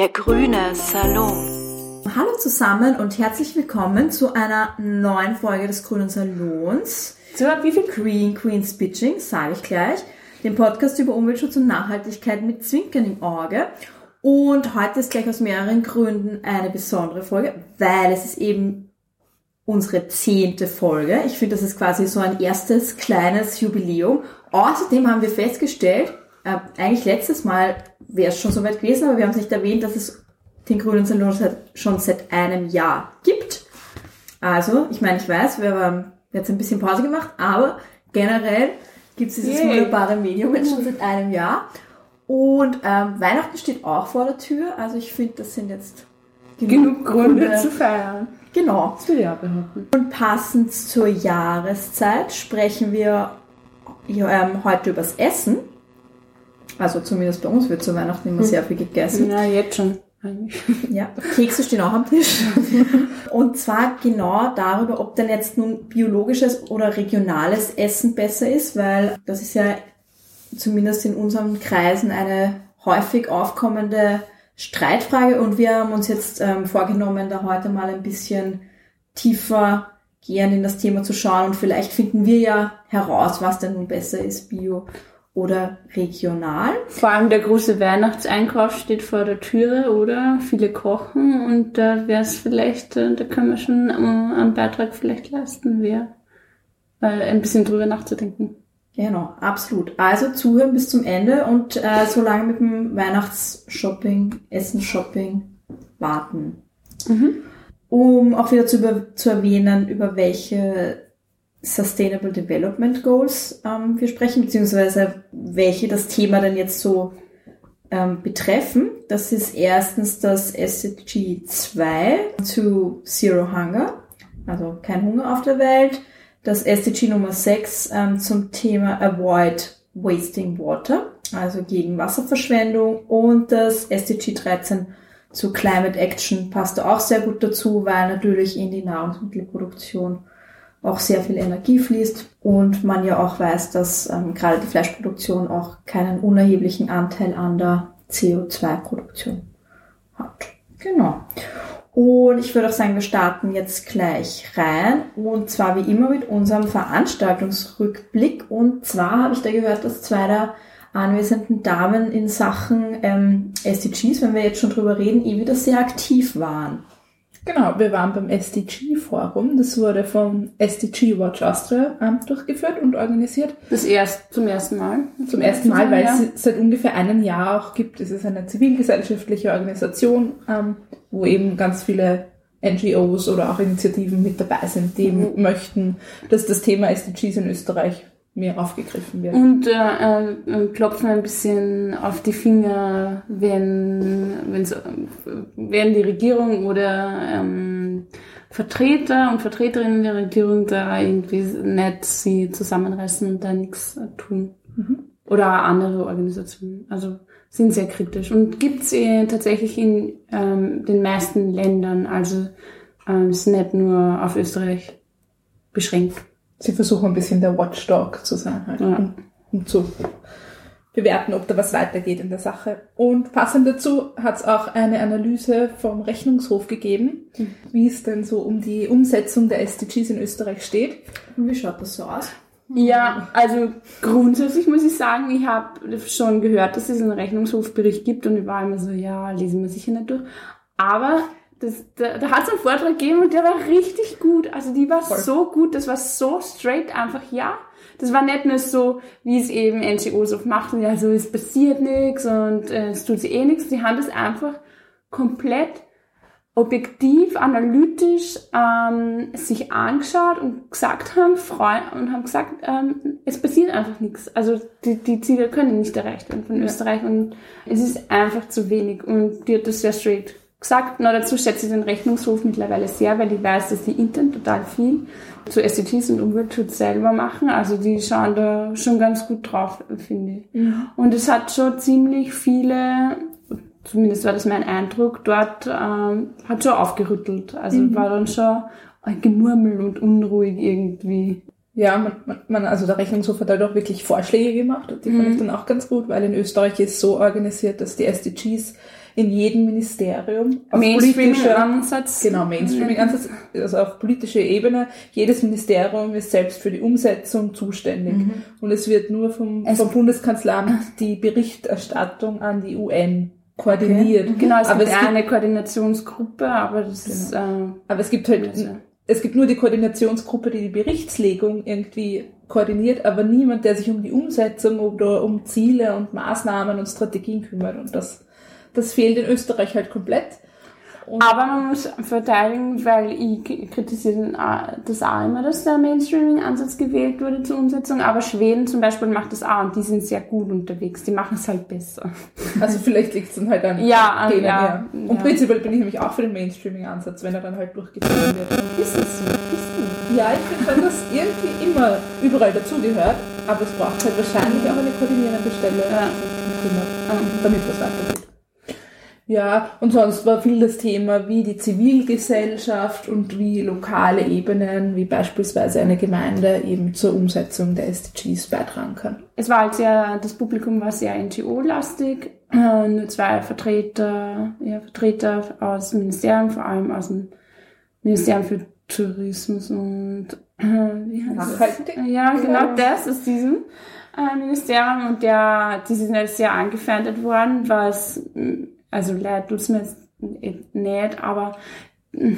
Der grüne Salon. Hallo zusammen und herzlich willkommen zu einer neuen Folge des Grünen Salons. So, wie viel Green Queen's Bitching, sage ich gleich. Den Podcast über Umweltschutz und Nachhaltigkeit mit Zwinkern im Auge. Und heute ist gleich aus mehreren Gründen eine besondere Folge, weil es ist eben unsere zehnte Folge. Ich finde, das ist quasi so ein erstes kleines Jubiläum. Außerdem haben wir festgestellt, äh, eigentlich letztes Mal wäre es schon soweit gewesen, aber wir haben es nicht erwähnt, dass es den Grünen Salon schon seit einem Jahr gibt. Also, ich meine, ich weiß, wir haben jetzt ein bisschen Pause gemacht, aber generell gibt es dieses Yay. wunderbare Medium jetzt schon seit einem Jahr. Und ähm, Weihnachten steht auch vor der Tür, also ich finde, das sind jetzt genug Gründe zu feiern? Genau. Das will ich auch behaupten. Und passend zur Jahreszeit sprechen wir ähm, heute übers Essen. Also zumindest bei uns wird zu Weihnachten immer sehr viel gegessen. Ja, jetzt schon. Eigentlich. Ja, Kekse stehen auch am Tisch. Und zwar genau darüber, ob denn jetzt nun biologisches oder regionales Essen besser ist, weil das ist ja zumindest in unseren Kreisen eine häufig aufkommende Streitfrage und wir haben uns jetzt ähm, vorgenommen, da heute mal ein bisschen tiefer gehen in das Thema zu schauen und vielleicht finden wir ja heraus, was denn nun besser ist, bio oder regional. Vor allem der große Weihnachtseinkauf steht vor der Türe, oder? Viele kochen und da wäre es vielleicht, äh, da können wir schon äh, einen Beitrag vielleicht leisten, wäre, weil ein bisschen drüber nachzudenken. Genau, absolut. Also zuhören bis zum Ende und äh, so lange mit dem Weihnachtsshopping, Essensshopping warten. Um auch wieder zu, über, zu erwähnen, über welche Sustainable Development Goals ähm, wir sprechen, beziehungsweise welche das Thema denn jetzt so ähm, betreffen. Das ist erstens das SDG 2 zu Zero Hunger, also kein Hunger auf der Welt. Das SDG Nummer 6 ähm, zum Thema Avoid Wasting Water, also gegen Wasserverschwendung. Und das SDG 13 zu Climate Action passt auch sehr gut dazu, weil natürlich in die Nahrungsmittelproduktion auch sehr viel Energie fließt und man ja auch weiß, dass ähm, gerade die Fleischproduktion auch keinen unerheblichen Anteil an der CO2-Produktion hat. Genau. Und ich würde auch sagen, wir starten jetzt gleich rein. Und zwar wie immer mit unserem Veranstaltungsrückblick. Und zwar habe ich da gehört, dass zwei der anwesenden Damen in Sachen ähm, SDGs, wenn wir jetzt schon drüber reden, eh wieder sehr aktiv waren. Genau, wir waren beim SDG-Forum. Das wurde vom SDG Watch Austria ähm, durchgeführt und organisiert. Das erst, zum ersten Mal. Zum ersten Mal, weil Ja. es seit ungefähr einem Jahr auch gibt. Es ist eine zivilgesellschaftliche Organisation, ähm, wo eben ganz viele NGOs oder auch Initiativen mit dabei sind, die Mhm. möchten, dass das Thema SDGs in Österreich mehr aufgegriffen wird. Und äh, äh, klopfen ein bisschen auf die Finger, wenn, wenn's, äh, wenn die Regierung oder ähm, Vertreter und Vertreterinnen der Regierung da irgendwie nicht sie zusammenreißen und da nichts äh, tun. Oder auch andere Organisationen. Also sind sehr kritisch. Und gibt's äh, tatsächlich in ähm, den meisten Ländern. Also ähm, ist nicht nur auf Österreich beschränkt. Sie versuchen ein bisschen der Watchdog zu sein, halt, Ja. um, um zu bewerten, ob da was weitergeht in der Sache. Und passend dazu hat es auch eine Analyse vom Rechnungshof gegeben, wie es denn so um die Umsetzung der SDGs in Österreich steht. Und wie schaut das so aus? Ja, also grundsätzlich muss ich sagen, ich habe schon gehört, dass es einen Rechnungshofbericht gibt und ich war immer so, ja, lesen wir sicher nicht durch. Aber das, da, da hat es einen Vortrag gegeben und der war richtig gut. Also die war Voll. so gut, das war so straight einfach, ja. Das war nicht nur so, wie es eben NGOs oft machen, ja, so es passiert nichts und äh, es tut sich eh nichts. Die haben das einfach komplett objektiv, analytisch ähm, sich angeschaut und gesagt haben, freu und haben gesagt, ähm, es passiert einfach nichts. Also die, die Ziele können nicht erreicht werden von Österreich und es ist einfach zu wenig. Und die hat das sehr straight gesagt. Noch dazu schätze ich den Rechnungshof mittlerweile sehr, weil ich weiß, dass die intern total viel zu SDGs und Umweltschutz selber machen. Also die schauen da schon ganz gut drauf, finde ich. Und es hat schon ziemlich viele zumindest war das mein Eindruck, dort ähm, hat schon aufgerüttelt. Also war dann schon ein Gemurmel und unruhig irgendwie. Ja, man, man, also der Rechnungshof hat halt auch wirklich Vorschläge gemacht und die fand ich dann auch ganz gut, weil in Österreich ist so organisiert, dass die SDGs in jedem Ministerium Mainstreaming-Ansatz. Genau, Mainstreaming-Ansatz, also auf politischer Ebene. Jedes Ministerium ist selbst für die Umsetzung zuständig. Und es wird nur vom, Es- vom Bundeskanzleramt die Berichterstattung an die UN koordiniert. Genau, es aber, gibt es gibt, eine Koordinationsgruppe, aber das ist, äh, aber es gibt halt, Also- es gibt nur die Koordinationsgruppe, die die Berichtslegung irgendwie koordiniert, aber niemand, der sich um die Umsetzung oder um Ziele und Maßnahmen und Strategien kümmert. Und das, das fehlt in Österreich halt komplett. Und Aber man muss verteidigen, weil ich kritisiere das auch immer, dass der Mainstreaming-Ansatz gewählt wurde zur Umsetzung. Aber Schweden zum Beispiel macht das auch und die sind sehr gut unterwegs. Die machen es halt besser. Also vielleicht liegt es dann halt an Ja, denen, ja. Und ja. prinzipiell bin ich nämlich auch für den Mainstreaming-Ansatz, wenn er dann halt durchgezogen wird. Ist es so? Ist Ja, ich finde schon, dass irgendwie immer überall dazugehört, aber es braucht halt wahrscheinlich auch eine koordinierende Stelle, Ja. damit was weitergeht. Ja, und sonst war viel das Thema, wie die Zivilgesellschaft und wie lokale Ebenen, wie beispielsweise eine Gemeinde eben zur Umsetzung der SDGs beitragen kann. Es war halt sehr, das Publikum war sehr NGO-lastig. Äh, nur zwei Vertreter, ja, Vertreter aus dem Ministerium, vor allem aus dem Ministerium für Tourismus und äh, wie heißt? Nachhaltig? Ja, genau das aus diesem äh, Ministerium und der, die sind halt sehr angefeindet worden, was, mh, also leid tut's mir nicht, aber mh,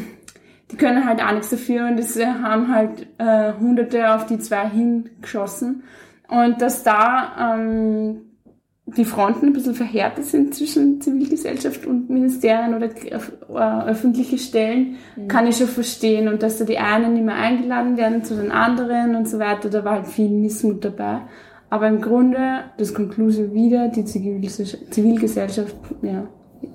die können halt auch nichts dafür und es haben halt äh, Hunderte auf die zwei hingeschossen. Und dass da ähm, die Fronten ein bisschen verhärtet sind zwischen Zivilgesellschaft und Ministerien oder äh, öffentliche Stellen, kann ich schon verstehen. Und dass da die einen nicht mehr eingeladen werden zu den anderen und so weiter, da war halt viel Missmut dabei. Aber im Grunde, das Konklusion wieder, die Zivilgesellschaft, Zivilgesellschaft ja,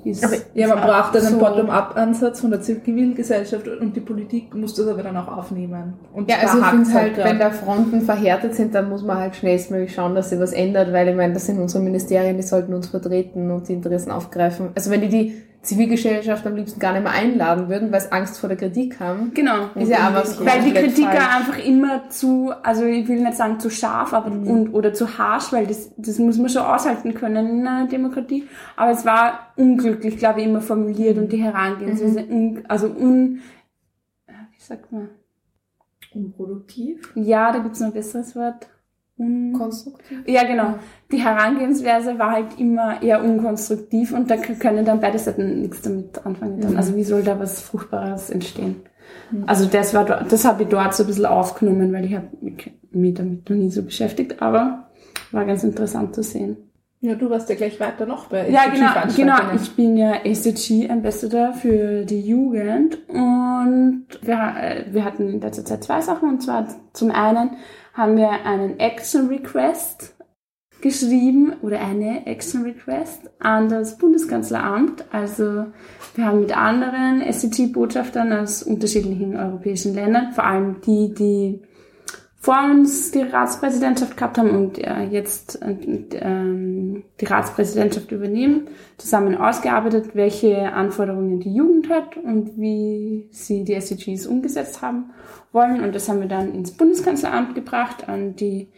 ist... Aber Ja, man braucht einen so. Bottom-up-Ansatz von der Zivilgesellschaft und die Politik muss das aber dann auch aufnehmen. Und Ja, also ich finde halt, grad. wenn da Fronten verhärtet sind, dann muss man halt schnellstmöglich schauen, dass sich was ändert, weil ich meine, das sind unsere Ministerien, die sollten uns vertreten und die Interessen aufgreifen. Also wenn die die Zivilgesellschaft am liebsten gar nicht mehr einladen würden, weil sie Angst vor der Kritik haben, Genau. ist ja auch was Weil die Kritiker falsch. einfach immer zu, also ich will nicht sagen zu scharf, aber und, oder zu harsch, weil das, das muss man schon aushalten können in einer Demokratie. Aber es war unglücklich, glaube ich, immer formuliert und die Herangehensweise, un, also un, wie sagt man? Unproduktiv. Ja, da gibt's noch ein besseres Wort. Un, konstruktiv. ja, genau. Die Herangehensweise war halt immer eher unkonstruktiv und da können dann beide Seiten nichts damit anfangen. Dann. Also wie soll da was Fruchtbares entstehen? Also das war das habe ich dort so ein bisschen aufgenommen, weil ich habe mich damit noch nie so beschäftigt, aber war ganz interessant zu sehen. Ja, du warst ja gleich weiter noch bei Ja, genau, genau. Ich bin ja SDG Ambassador für die Jugend und wir, äh, wir hatten in letzter Zeit zwei Sachen und zwar zum einen haben wir einen Action Request geschrieben oder eine Action Request an das Bundeskanzleramt. Also wir haben mit anderen SDG-Botschaftern aus unterschiedlichen europäischen Ländern, vor allem die, die vor uns die Ratspräsidentschaft gehabt haben und äh, jetzt äh, ähm, die Ratspräsidentschaft übernehmen, zusammen ausgearbeitet, welche Anforderungen die Jugend hat und wie sie die SDGs umgesetzt haben wollen. Und das haben wir dann ins Bundeskanzleramt gebracht, an die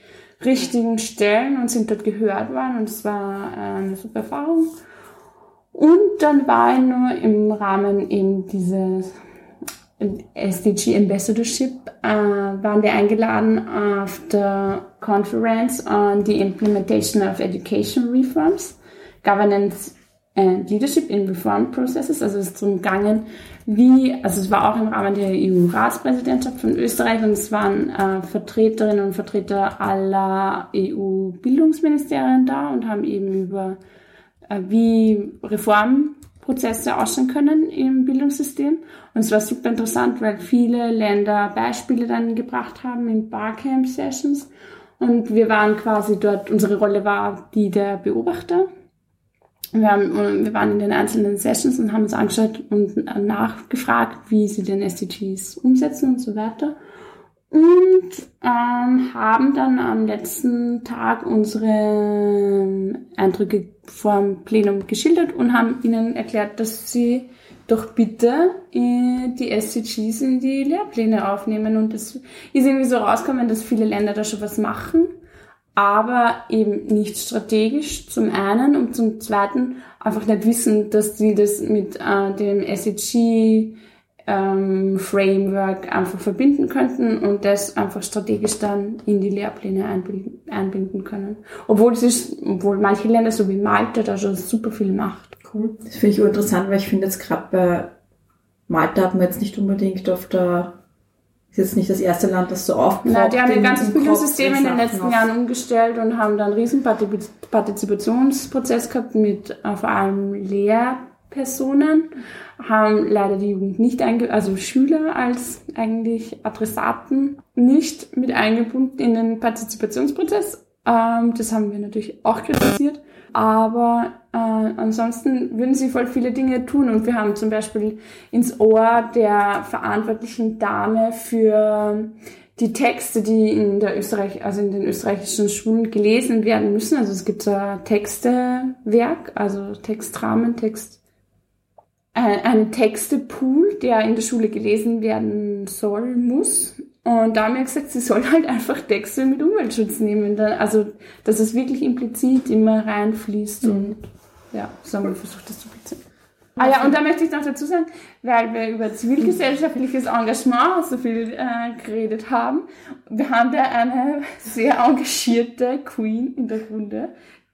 richtigen Stellen und sind dort gehört worden und es war äh, eine super Erfahrung. Und dann war ich nur im Rahmen eben dieses SDG Ambassadorship äh, waren wir eingeladen auf der Conference on the Implementation of Education Reforms, Governance and Leadership in Reform Processes. Also es ist darum gegangen, wie, also es war auch im Rahmen der EU-Ratspräsidentschaft von Österreich und es waren äh, Vertreterinnen und Vertreter aller EU-Bildungsministerien da und haben eben über äh, wie Reformprozesse ausschauen können im Bildungssystem. Und es war super interessant, weil viele Länder Beispiele dann gebracht haben in Barcamp-Sessions. Und wir waren quasi dort, unsere Rolle war die der Beobachter. Wir, haben, wir waren in den einzelnen Sessions und haben uns angeschaut und nachgefragt, wie sie den SDGs umsetzen und so weiter. Und ähm, haben dann am letzten Tag unsere ähm, Eindrücke vom Plenum geschildert und haben ihnen erklärt, dass sie doch bitte äh, die SDGs in die Lehrpläne aufnehmen. Und es ist irgendwie so rausgekommen, dass viele Länder da schon was machen. aber eben nicht strategisch zum einen und zum zweiten einfach nicht wissen, dass sie das mit äh, dem SEG ähm, Framework einfach verbinden könnten und das einfach strategisch dann in die Lehrpläne einbinden, einbinden können. Obwohl es ist, obwohl manche Länder so wie Malta da schon super viel macht. Cool. Das finde ich interessant, weil ich finde jetzt gerade bei Malta hat man jetzt nicht unbedingt auf der ist jetzt nicht das erste Land, das so aufpoppt. Na, die haben ja im- ganz im viele Kopf Systeme in den letzten auf- Jahren umgestellt und haben dann einen riesen Partizip- Partizipationsprozess gehabt mit äh, vor allem Lehrpersonen, haben leider die Jugend nicht einge also Schüler als eigentlich Adressaten nicht mit eingebunden in den Partizipationsprozess. Ähm, das haben wir natürlich auch kritisiert. Aber äh, ansonsten würden sie voll viele Dinge tun und wir haben zum Beispiel ins Ohr der verantwortlichen Dame für die Texte, die in der Österreich, also in den österreichischen Schulen gelesen werden müssen. Also es gibt ein Textewerk, also Textrahmen, Text, ein Textepool, der in der Schule gelesen werden soll, muss. Und da haben wir gesagt, sie soll halt einfach Texte mit Umweltschutz nehmen. Also, dass es wirklich implizit immer reinfließt und ja, so haben wir versucht, das zu implizieren. Ah ja, und da möchte ich noch dazu sagen, weil wir über zivilgesellschaftliches Engagement so viel äh, geredet haben, wir haben da eine sehr engagierte Queen in der Runde,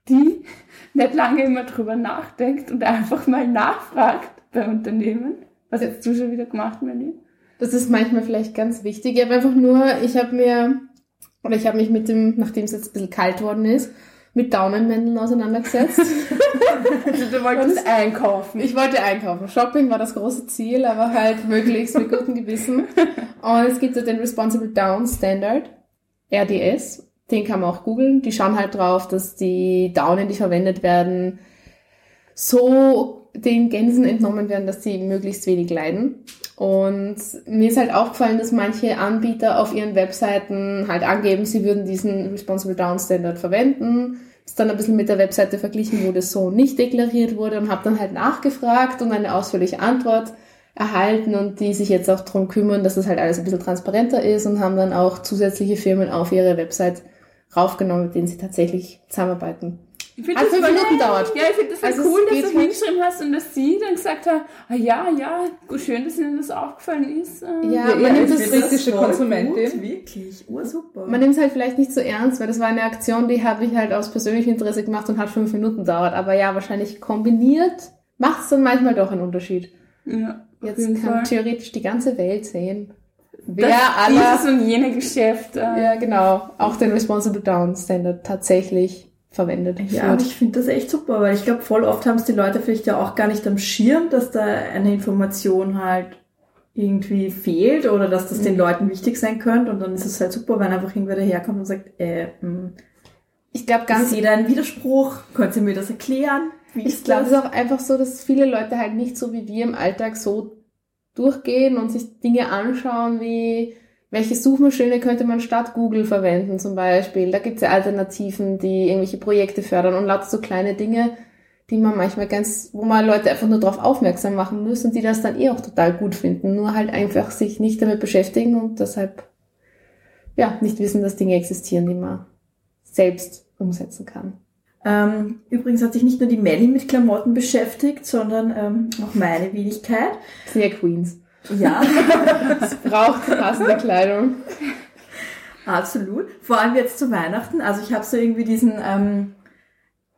die nicht lange immer drüber nachdenkt und einfach mal nachfragt bei Unternehmen. Was hast du schon wieder gemacht, Melly? Das ist manchmal vielleicht ganz wichtig. Ich habe einfach nur, ich habe mir, oder ich habe mich mit dem, nachdem es jetzt ein bisschen kalt worden ist, mit Daunenmänteln auseinandergesetzt. Du wolltest einkaufen. Ich wollte einkaufen. Shopping war das große Ziel, aber halt möglichst mit gutem Gewissen. Und es gibt ja den Responsible Down Standard, RDS. Den kann man auch googeln. Die schauen halt drauf, dass die Daunen, die verwendet werden, so den Gänsen entnommen werden, dass sie möglichst wenig leiden. Und mir ist halt aufgefallen, dass manche Anbieter auf ihren Webseiten halt angeben, sie würden diesen Responsible Down Standard verwenden. Ist dann ein bisschen mit der Webseite verglichen, wo das so nicht deklariert wurde und habe dann halt nachgefragt und eine ausführliche Antwort erhalten und die sich jetzt auch darum kümmern, dass das halt alles ein bisschen transparenter ist und haben dann auch zusätzliche Firmen auf ihre Website raufgenommen, mit denen sie tatsächlich zusammenarbeiten. Ich find Hat das fünf Minuten gedauert. Ja, ich finde das Also cool, dass du halt- hingeschrieben hast und dass sie dann gesagt hat, ah, ja, ja, schön, dass Ihnen das aufgefallen ist. äh. Ja, Ja, man nimmt ich das kritische Konsumentin. Gut, wirklich, ursuper. Man nimmt es halt vielleicht nicht so ernst, weil das war eine Aktion, die habe ich halt aus persönlichem Interesse gemacht und hat fünf Minuten gedauert. Aber ja, wahrscheinlich kombiniert macht es dann manchmal doch einen Unterschied. ja, auf Jetzt jeden kann Fall. theoretisch die ganze Welt sehen, wer das, dieses und jene Geschäft. Äh, ja genau, auch den Responsible Down Standard tatsächlich verwendet. Ja, wird. ich finde das echt super, weil ich glaube, voll oft haben es die Leute vielleicht ja auch gar nicht am Schirm, dass da eine Information halt irgendwie fehlt oder dass das den Leuten wichtig sein könnte und dann ist es halt super, wenn einfach irgendwer daherkommt und sagt, äh, mh, ich glaube ich ganz sehe da einen Widerspruch, könnt ihr mir das erklären? Wie Ich glaube, es ist auch einfach so, dass viele Leute halt nicht so wie wir im Alltag so durchgehen und sich Dinge anschauen, wie welche Suchmaschine könnte man statt Google verwenden zum Beispiel. Da gibt es ja Alternativen, die irgendwelche Projekte fördern und lauter so kleine Dinge, die man manchmal ganz, wo man Leute einfach nur darauf aufmerksam machen muss und die das dann eh auch total gut finden, nur halt einfach sich nicht damit beschäftigen und deshalb ja nicht wissen, dass Dinge existieren, die man selbst umsetzen kann. Ähm, übrigens hat sich nicht nur die Melly mit Klamotten beschäftigt, sondern ähm, auch meine Wenigkeit. Sehr Queens. Ja, Es braucht passende Kleidung. absolut. Vor allem jetzt zu Weihnachten. Also ich habe so irgendwie diesen, ähm,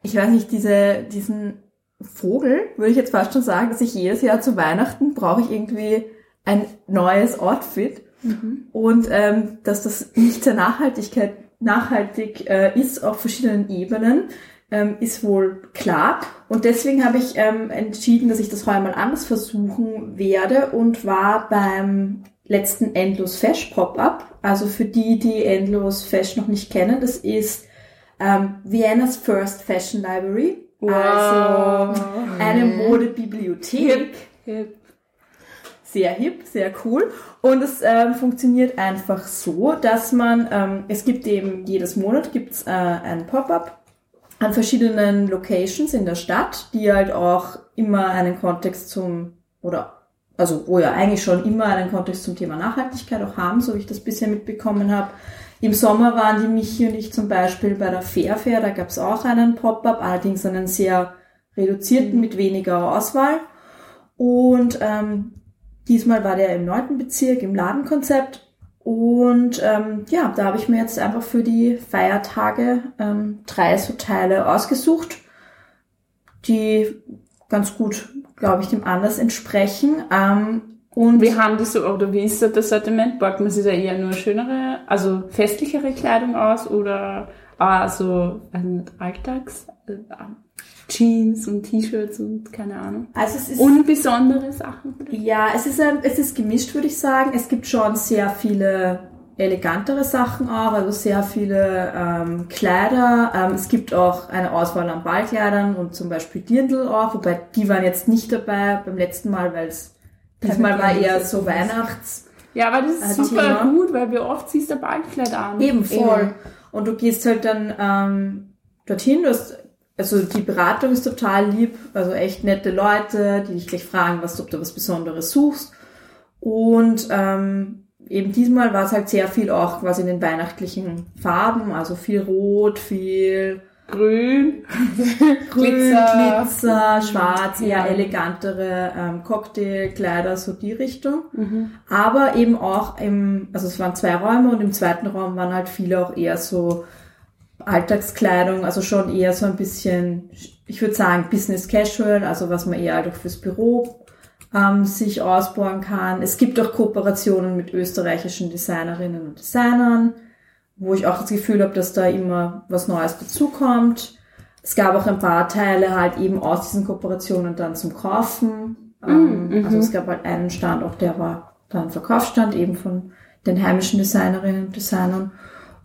ich weiß nicht, diese, diesen Vogel, würde ich jetzt fast schon sagen, dass ich jedes Jahr zu Weihnachten brauche ich irgendwie ein neues Outfit. Und ähm, dass das nicht sehr Nachhaltigkeit, nachhaltig äh, ist auf verschiedenen Ebenen, ähm, ist wohl klar. Und deswegen habe ich ähm, entschieden, dass ich das heuer mal anders versuchen werde und war beim letzten Endlos Fesch Pop-Up. Also für die, die Endlos Fesch noch nicht kennen, das ist ähm, Viennas First Fashion Library. Also eine Modebibliothek. Hip. Sehr hip, sehr cool. Und es ähm, funktioniert einfach so, dass man, ähm, es gibt eben jedes Monat gibt's äh, ein Pop-up an verschiedenen Locations in der Stadt, die halt auch immer einen Kontext zum, oder also wo ja eigentlich schon immer einen Kontext zum Thema Nachhaltigkeit auch haben, so wie ich das bisher mitbekommen habe. Im Sommer waren die Michi und ich zum Beispiel bei der Fair Fair, da gab es auch einen Pop-up, allerdings einen sehr reduzierten mit weniger Auswahl. Und ähm, diesmal war der im neunten Bezirk im Ladenkonzept. Und ähm, ja, da habe ich mir jetzt einfach für die Feiertage ähm, drei so Teile ausgesucht, die ganz gut, glaube ich, dem Anlass entsprechen. Ähm, und Wie haben die so, oder wie ist das Sortiment? Borgt man sich da eher nur schönere, also festlichere Kleidung aus oder also also Alltags, äh, Jeans und T-Shirts und keine Ahnung. also es ist Und besondere Sachen. Ja, es ist, ein, es ist gemischt, würde ich sagen. Es gibt schon sehr viele elegantere Sachen auch, also sehr viele ähm, Kleider. Ähm, es gibt auch eine Auswahl an Ballkleidern und zum Beispiel Dirndl auch, wobei die waren jetzt nicht dabei beim letzten Mal, weil es diesmal war eher so Weihnachts... Ja, aber das ist Ein super Thema. gut, weil wie oft ziehst du Ballkleid an? Eben voll. Und du gehst halt dann ähm, dorthin, du hast, also die Beratung ist total lieb, also echt nette Leute, die dich gleich fragen, was, ob du was Besonderes suchst. Und ähm, eben diesmal war es halt sehr viel auch quasi in den weihnachtlichen Farben, also viel Rot, viel Grün. Grün, Glitzer. Glitzer, Schwarz, eher Ja. elegantere ähm, Cocktailkleider, so die Richtung. Mhm. Aber eben auch im, also es waren zwei Räume und im zweiten Raum waren halt viele auch eher so Alltagskleidung, also schon eher so ein bisschen, ich würde sagen, Business Casual, also was man eher halt auch fürs Büro ähm, sich ausbauen kann. Es gibt auch Kooperationen mit österreichischen Designerinnen und Designern, wo ich auch das Gefühl habe, dass da immer was Neues dazukommt. Es gab auch ein paar Teile halt eben aus diesen Kooperationen dann zum Kaufen. Ähm, mhm. Also es gab halt einen Stand, auch der war dann Verkaufsstand eben von den heimischen Designerinnen und Designern.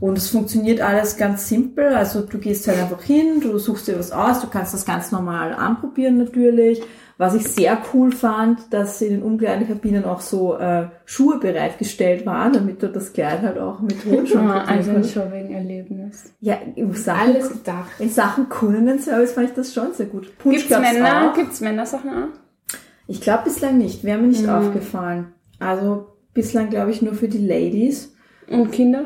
Und es funktioniert alles ganz simpel. Also du gehst halt einfach hin, du suchst dir was aus, du kannst das ganz normal anprobieren natürlich. Was ich sehr cool fand, dass in den Umkleidekabinen auch so äh, Schuhe bereitgestellt waren, damit du das Kleid halt auch mit Turnschuhen Ah, probieren also ein. Shopping-Erlebnis. Ja, in Sachen, Alles gedacht. in Sachen Kundenservice fand ich das schon sehr gut. Punsch Gibt's gab's Männer, auch. gibt's Männersachen auch? Ich glaube bislang nicht, wäre mir nicht Mhm. aufgefallen. Also bislang glaube ich nur für die Ladies. Und Kinder?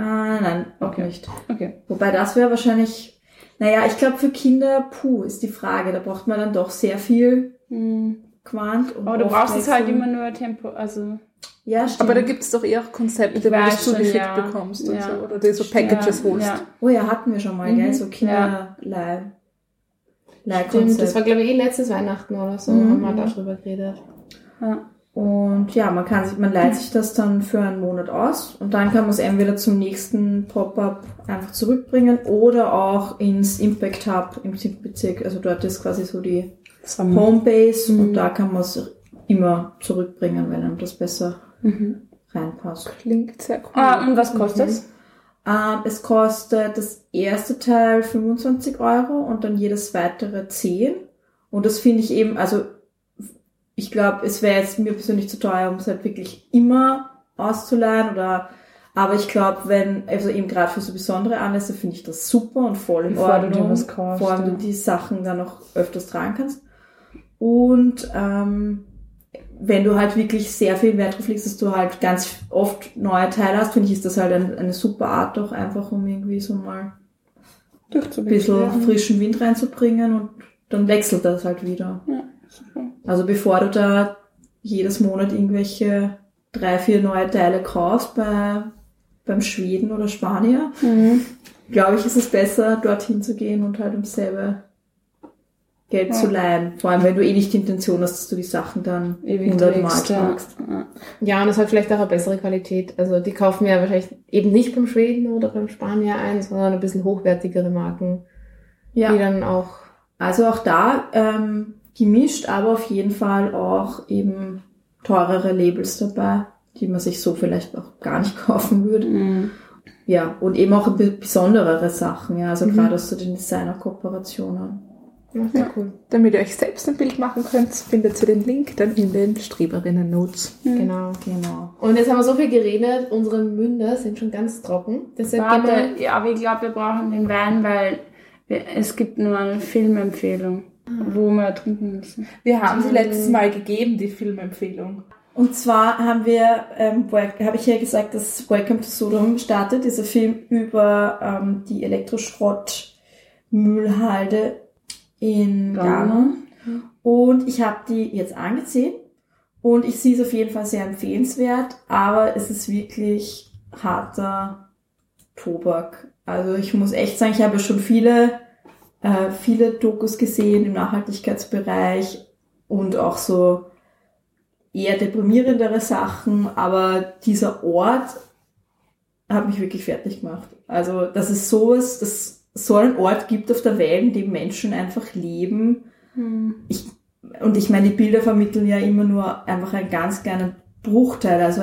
Ah, nein, auch Okay. nicht. Okay. Wobei das wäre wahrscheinlich, naja, ich glaube für Kinder, puh, ist die Frage. Da braucht man dann doch sehr viel Mhm. Quant. Und Aber du brauchst es halt immer nur Tempo, also Ja, stimmt. Aber da gibt's doch eher auch Konzepte, wo du das zugeschickt ja. bekommst und Ja. so. Oder dir so Packages ja, holst. Ja. oh ja, hatten wir schon mal, Mhm. gell? So Kinderleih. Stimmt, das war glaube ich eh letztes Weihnachten oder so, Mhm. haben wir darüber geredet. ja. Und ja, man kann sich, man leiht sich das dann für einen Monat aus und dann kann man es entweder zum nächsten Pop-up einfach zurückbringen oder auch ins Impact Hub im 7. Bezirk. Also dort ist quasi so die Homebase und da kann man es immer zurückbringen, wenn einem das besser Mhm. reinpasst. Klingt sehr cool. Ah, und was kostet es? Ähm, es kostet das erste Teil 25 Euro und dann jedes weitere 10. Und das finde ich eben, also ich glaube, es wäre jetzt mir persönlich zu teuer, um es halt wirklich immer auszuleihen oder aber ich glaube, wenn, also eben gerade für so besondere Anlässe finde ich das super und voll in Bevor du Ordnung. dir was kaufst, vor allem ja. du die Sachen dann noch öfters tragen kannst. Und ähm, wenn du halt wirklich sehr viel Wert drauf legst, dass du halt ganz oft neue Teile hast, finde ich, ist das halt ein, eine super Art doch einfach, um irgendwie so mal ein bisschen frischen Wind reinzubringen und dann wechselt das halt wieder. Ja, super. Also bevor du da jedes Monat irgendwelche drei, vier neue Teile kaufst bei, beim Schweden oder Spanier, Mhm. glaube ich, ist es besser, dorthin zu gehen und halt um selber Geld Ja. zu leihen. Vor allem, wenn du eh nicht die Intention hast, dass du die Sachen dann Ewig hundertmal tragst. Ja. Ja, und es hat vielleicht auch eine bessere Qualität. Also die kaufen ja wahrscheinlich eben nicht beim Schweden oder beim Spanier ein, sondern ein bisschen hochwertigere Marken, die Ja, dann auch also auch da ähm, gemischt, aber auf jeden Fall auch eben teurere Labels dabei, die man sich so vielleicht auch gar nicht kaufen würde. Mhm. Ja, und eben auch be- besonderere Sachen, ja, also Mhm. gerade aus so den Designer-Kooperationen. ja, sehr cool. Damit ihr euch selbst ein Bild machen könnt, findet ihr den Link dann in den Streberinnen-Notes. Genau. Genau. Und jetzt haben wir so viel geredet, unsere Münder sind schon ganz trocken. Deshalb Warte, ja, aber ich glaube, wir brauchen den Wein, weil wir, es gibt nur eine Filmempfehlung, wo wir trinken müssen. Wir haben sie letztes Mal gegeben, die Filmempfehlung. Und zwar haben wir, ähm, habe ich ja gesagt, dass Welcome to Sodom startet, dieser Film über ähm, die Elektroschrottmüllhalde in Ghana. Und ich habe die jetzt angesehen und ich sehe es auf jeden Fall sehr empfehlenswert, aber es ist wirklich harter Tobak. Also ich muss echt sagen, ich habe schon viele, äh, viele Dokus gesehen im Nachhaltigkeitsbereich und auch so eher deprimierendere Sachen, aber dieser Ort hat mich wirklich fertig gemacht. Also, dass es sowas, dass so einen Ort gibt auf der Welt, in dem Menschen einfach leben. Hm. Ich, und ich meine, die Bilder vermitteln ja immer nur einfach einen ganz kleinen Bruchteil. Also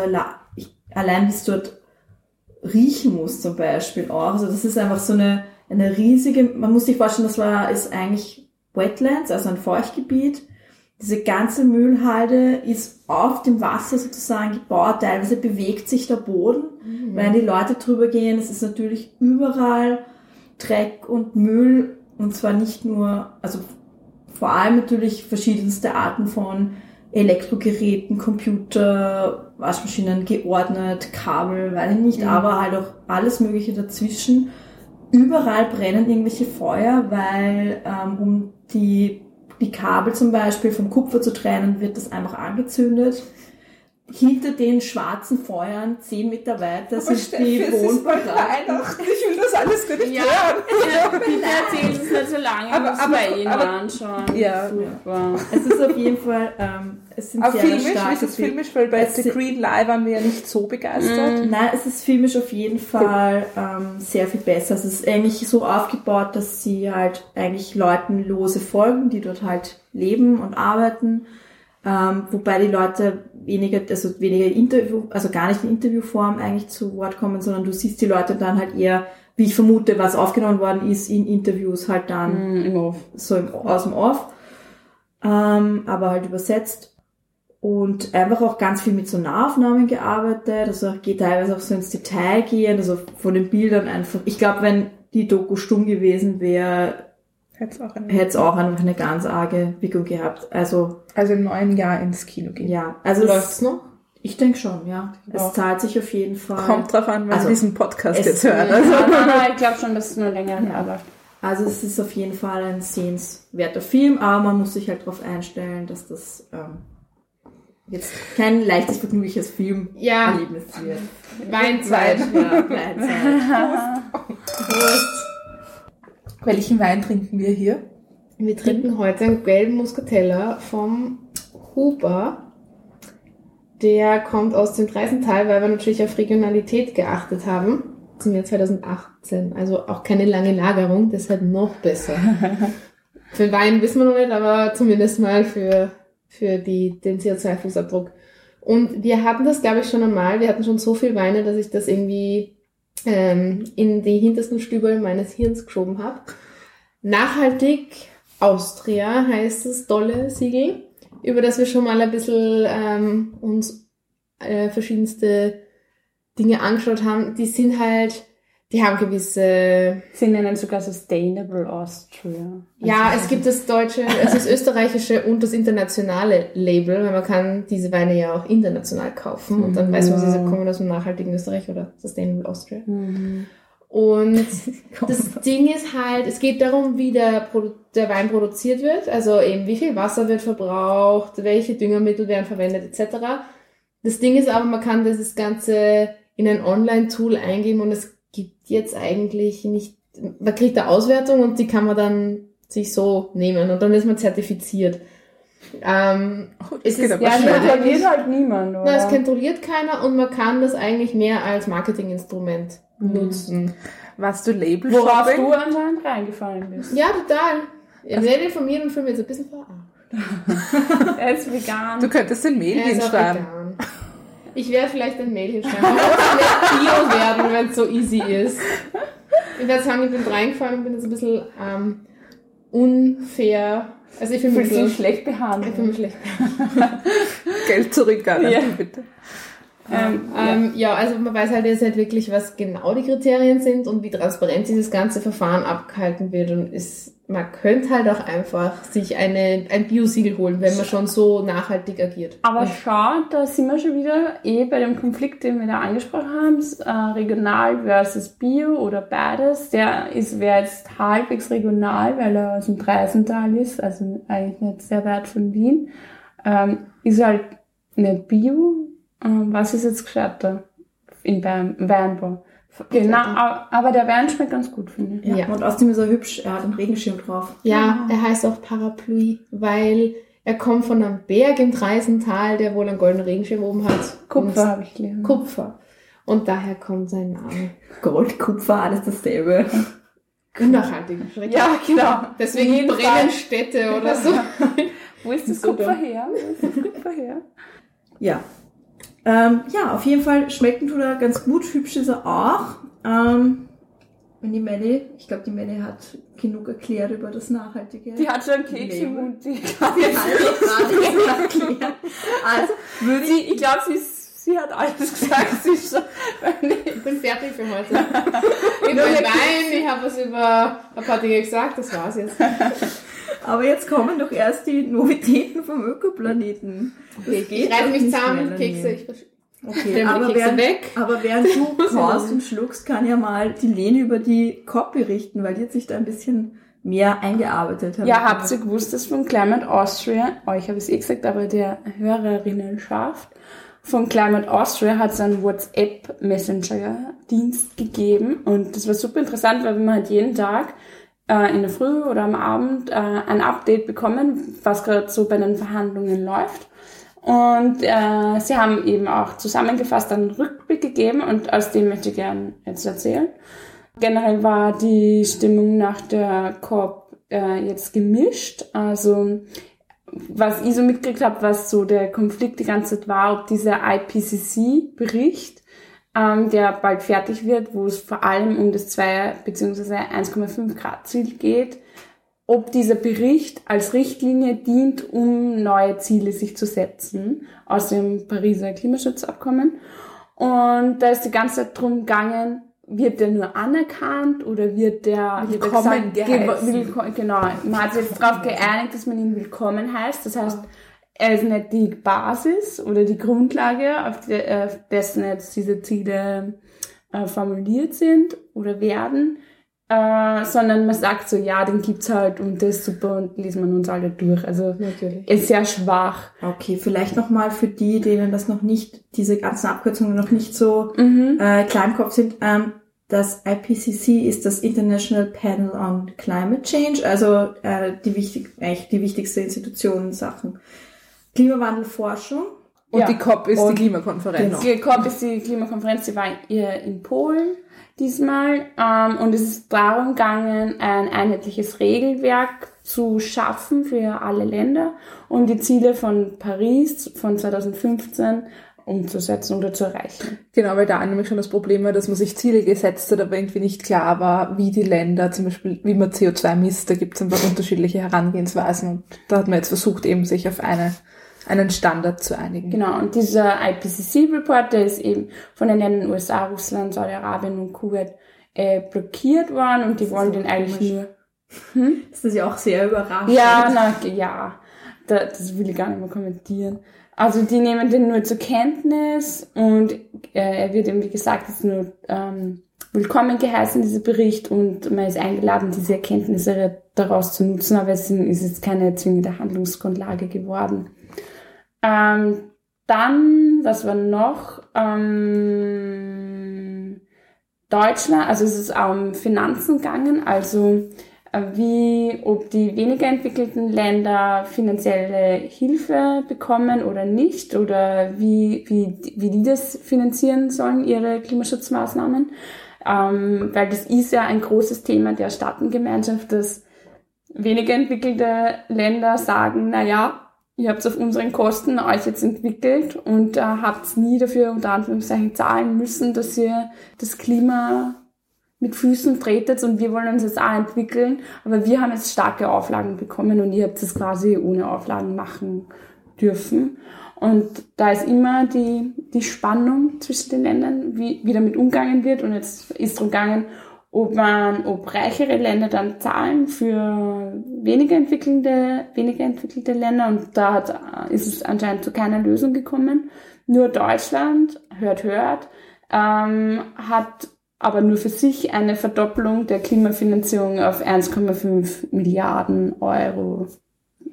ich, allein bis dort riechen muss zum Beispiel auch. Also das ist einfach so eine, eine riesige, man muss sich vorstellen, das war, ist eigentlich Wetlands, also ein Feuchtgebiet. Diese ganze Müllhalde ist auf dem Wasser sozusagen gebaut, teilweise bewegt sich der Boden, wenn die Leute drüber gehen. Es ist natürlich überall Dreck und Müll und zwar nicht nur, also vor allem natürlich verschiedenste Arten von Elektrogeräten, Computer, Waschmaschinen geordnet, Kabel, weiß ich nicht, aber halt auch alles Mögliche dazwischen. Überall brennen irgendwelche Feuer, weil ähm, um die, die Kabel zum Beispiel vom Kupfer zu trennen, wird das einfach angezündet. Hinter den schwarzen Feuern, zehn Meter weiter, sind die Wohnbereiche. Weihnachten. Ich will das alles gar nicht Ja, hören. ja so lange, Aber- aber, bei Ihnen aber- anschauen. Ja. Super. Es ist auf jeden Fall, ähm, es sind Aber sehr filmisch, starke ist filmisch? Weil bei Es The Green Lie waren wir ja nicht so begeistert. Nein, es ist filmisch auf jeden Fall ähm, sehr viel besser. Es ist eigentlich so aufgebaut, dass sie halt eigentlich Leuten lose folgen, die dort halt leben und arbeiten. Ähm, wobei die Leute weniger, also weniger Interview, also gar nicht in Interviewform eigentlich zu Wort kommen, sondern du siehst die Leute dann halt eher, wie ich vermute, was aufgenommen worden ist, in Interviews halt dann Mhm, im Off. so im, aus dem Off, ähm, aber halt übersetzt und einfach auch ganz viel mit so Nahaufnahmen gearbeitet, also geht teilweise auch so ins Detail gehen, also von den Bildern einfach. Ich glaube, wenn die Doku stumm gewesen wäre, Hätte es auch auch einfach eine ganz arge Wirkung gehabt. Also also im neuen Jahr ins Kino gehen. ja, also es, Läuft's noch? Ich denke schon, ja. Es Auch. zahlt sich auf jeden Fall. Kommt drauf an, wenn Also, Sie diesen Podcast jetzt hören. Ja, Also. nein, nein, ich glaube schon, dass es nur länger her läuft. Also es ist auf jeden Fall ein sehenswerter Film, aber man muss sich halt darauf einstellen, dass das ähm, jetzt kein leichtes, vergnügliches Filmerlebnis Ja, wird. Weinzeit. Ja, Weinzeit. Welchen Wein trinken wir hier? Wir trinken heute einen gelben Muscatella vom Huber. Der kommt aus dem Dreisental, weil wir natürlich auf Regionalität geachtet haben. Zum Jahr 2018. Also auch keine lange Lagerung, deshalb noch besser. für Wein wissen wir noch nicht, aber zumindest mal für, für die, den CO2-Fußabdruck. Und wir hatten das, glaube ich, schon einmal. Wir hatten schon so viel Weine, dass ich das irgendwie ähm, in die hintersten Stübel meines Hirns geschoben habe. Nachhaltig Austria heißt das tolle Siegel, über das wir schon mal ein bisschen ähm, uns äh, verschiedenste Dinge angeschaut haben. Die sind halt, die haben gewisse, Sie nennen sogar Sustainable Austria. ja, es gibt das deutsche, also das österreichische und das internationale Label, weil man kann diese Weine ja auch international kaufen und dann weiß man, sie kommen aus dem nachhaltigen Österreich oder Sustainable Austria. Mhm. Und das Ding ist halt, es geht darum, wie der, der Wein produziert wird, also eben wie viel Wasser wird verbraucht, welche Düngermittel werden verwendet etc. Das Ding ist aber, man kann dieses Ganze in ein Online-Tool eingeben und es gibt jetzt eigentlich nicht, man kriegt eine Auswertung und die kann man dann sich so nehmen und dann ist man zertifiziert. Ähm, Oh, Es das geht ist- aber Ja, das kontrolliert halt niemand, oder? na, es kontrolliert keiner und man kann das eigentlich mehr als Marketinginstrument nutzen. Warst du Label Worauf Shopping? du anscheinend reingefallen bist. Ja, total. Ihr werdet informiert und fühlt mich jetzt ein bisschen verarscht. Er ist vegan. Du könntest den auch hinschreiben. vegan. Ich werde vielleicht ein Mail hinschreiben. Muss nicht Bio werden, wenn es so easy ist. Ich werde sagen, ich bin reingefallen und bin jetzt ein bisschen ähm, unfair. Also ich fühle mich, dich schlecht ich fühle behandelt? mich schlecht. Geld zurückgaben, Ja. bitte. Ähm, Ähm, ja, also man weiß halt jetzt nicht wirklich, was genau die Kriterien sind und wie transparent dieses ganze Verfahren abgehalten wird. Und ist, man könnte halt auch einfach sich eine, ein Biosiegel holen, wenn man schon so nachhaltig agiert. Aber schau, da sind wir schon wieder eh bei dem Konflikt, den wir da angesprochen haben, äh, regional versus Bio oder beides. Der ist wäre jetzt halbwegs regional, weil er aus dem Dreisental ist, also eigentlich nicht sehr weit von Wien. Ähm, ist halt nicht Bio. Ähm, was ist jetzt gescheiter? In Wein, Weinbau. Genau, aber der Wein schmeckt ganz gut, finde ich. Ja. Ja. Und außerdem ist er hübsch, er hat einen Regenschirm drauf. Ja, er heißt auch Parapluie, weil er kommt von einem Berg im Dreisental, der wohl einen goldenen Regenschirm oben hat. Kupfer Und habe ich gelesen. Kupfer. Und daher kommt sein Name. Gold, Kupfer, alles dasselbe. Unnachhaltig. Ja, genau. Deswegen Jeden brennen Fall. Städte oder so. Wo ist das Kupfer her? Wo ist das Kupfer her? Ja. Ähm, ja, auf jeden Fall schmecken tut er ganz gut, hübsch ist er auch. Ähm, und die Melli, ich glaube, die Melli hat genug erklärt über das Nachhaltige. Die hat schon Keks im. Mund. Die Also, würde ich, ich glaube, sie, ist- sie hat alles gesagt. Sie ist schon, Ich bin fertig für heute. Ich bin Wein, ich habe was über ein paar Dinge gesagt, das war's jetzt. aber jetzt kommen doch erst die Novitäten vom Ökoplaneten. Okay, geht ich doch mich zusammen, schneller, Kekse, ich. Okay, Stell mir die aber Kekse während, weg. aber während du kaust und schluckst, kann ja mal die Lene über die COP berichten, weil die hat sich da ein bisschen mehr eingearbeitet. ja, habt ihr gewusst, dass von Climate Austria, euch habe ich es eh gesagt, aber der Hörerinnenschaft, von Climate Austria hat es einen WhatsApp-Messenger-Dienst gegeben und das war super interessant, weil man halt jeden Tag äh, in der Früh oder am Abend äh, ein Update bekommen, was gerade so bei den Verhandlungen läuft. Und äh, sie haben eben auch zusammengefasst einen Rückblick gegeben und aus dem möchte ich gerne jetzt erzählen. Generell war die Stimmung nach der COP äh, jetzt gemischt. Also was ich so mitgekriegt habe, was so der Konflikt die ganze Zeit war, ob dieser IPCC-Bericht, ähm, der bald fertig wird, wo es vor allem um das 2 bzw. 1,5 Grad Ziel geht, ob dieser Bericht als Richtlinie dient, um neue Ziele sich zu setzen aus dem Pariser Klimaschutzabkommen. Und da ist die ganze Zeit drum gegangen, wird der nur anerkannt oder wird der Willkommen ge- geheißen. willko- genau, man hat sich darauf geeinigt, dass man ihn willkommen heißt. Das heißt, er ist nicht die Basis oder die Grundlage, auf der, auf dessen jetzt diese Ziele äh, formuliert sind oder werden, äh, sondern man sagt so, ja, den gibt's halt und das ist super und lesen wir uns alle durch. Also Natürlich. ist sehr schwach. Okay, vielleicht nochmal für die, denen das noch nicht, diese ganzen Abkürzungen noch nicht so Mhm. äh, klar im Kopf sind. Ähm, das IPCC ist das International Panel on Climate Change, also äh, die wichtig, eigentlich die wichtigste Institution in Sachen Klimawandelforschung. Und Ja. die COP ist Und- die Klimakonferenz. Genau. Die COP ist die Klimakonferenz, die war in Polen diesmal. Ähm, und es ist darum gegangen, ein einheitliches Regelwerk zu schaffen für alle Länder, um die Ziele von Paris von 2015 umzusetzen oder zu erreichen. Genau, weil da nämlich schon das Problem war, dass man sich Ziele gesetzt hat, aber irgendwie nicht klar war, wie die Länder, zum Beispiel, wie man CO2 misst, da gibt es einfach unterschiedliche Herangehensweisen und da hat man jetzt versucht, eben sich auf eine, einen Standard zu einigen. Genau, und dieser IPCC-Report, der ist eben von den Ländern USA, Russland, Saudi-Arabien und Kuwait äh, blockiert worden und die wollen ist den eigentlich komisch. nur Das ist ja auch sehr überraschend. Ja, na, ja. Da, das will ich gar nicht mehr kommentieren. Also die nehmen den nur zur Kenntnis und äh, er wird eben, wie gesagt, jetzt nur ähm, willkommen geheißen, dieser Bericht, und man ist eingeladen, diese Erkenntnisse daraus zu nutzen, aber es ist jetzt keine zwingende Handlungsgrundlage geworden. Ähm, dann, was war noch? Ähm, Deutschland, also es ist auch um Finanzen gegangen, also äh, wie, ob die weniger entwickelten Länder finanzielle Hilfe bekommen oder nicht oder wie, wie, wie die das finanzieren sollen, ihre Klimaschutzmaßnahmen. Ähm, weil das ist ja ein großes Thema der Staatengemeinschaft, dass weniger entwickelte Länder sagen, na ja, ihr habt auf unseren Kosten euch jetzt entwickelt und äh, habt nie dafür unter Anführungszeichen zahlen müssen, dass ihr das Klima mit Füßen tretet und wir wollen uns jetzt auch entwickeln, aber wir haben jetzt starke Auflagen bekommen und ihr habt es quasi ohne Auflagen machen dürfen. Und da ist immer die die Spannung zwischen den Ländern, wie, wie damit umgegangen wird. Und jetzt ist darum gegangen, ob man, ob reichere Länder dann zahlen für weniger entwickelnde, weniger entwickelte Länder. Und da hat, ist es anscheinend zu keiner Lösung gekommen. Nur Deutschland, hört, hört, ähm, hat aber nur für sich eine Verdopplung der Klimafinanzierung auf 1,5 Milliarden Euro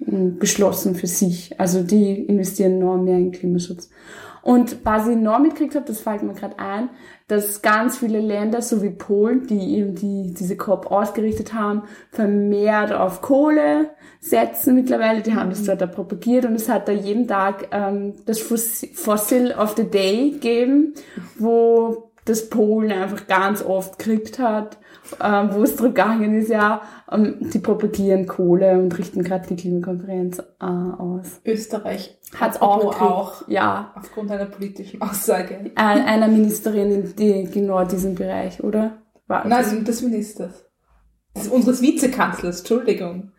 beschlossen für sich. Also die investieren noch mehr in Klimaschutz. Und was ich noch mitgekriegt habe, das fällt mir gerade ein, dass ganz viele Länder, so wie Polen, die eben die, diese COP ausgerichtet haben, vermehrt auf Kohle setzen mittlerweile. Die haben das dort da propagiert und es hat da jeden Tag ähm, das Fossil of the Day gegeben, wo das Polen einfach ganz oft gekriegt hat, ähm, wo es darum gegangen ist, ja, ähm, die propagieren Kohle und richten gerade die Klimakonferenz äh, aus. Österreich hat auch, gekriegt, auch ja. aufgrund einer politischen Aussage. Ein, einer Ministerin in die, genau diesem Bereich, oder? War Nein, des Ministers. Des, unseres Vizekanzlers, Entschuldigung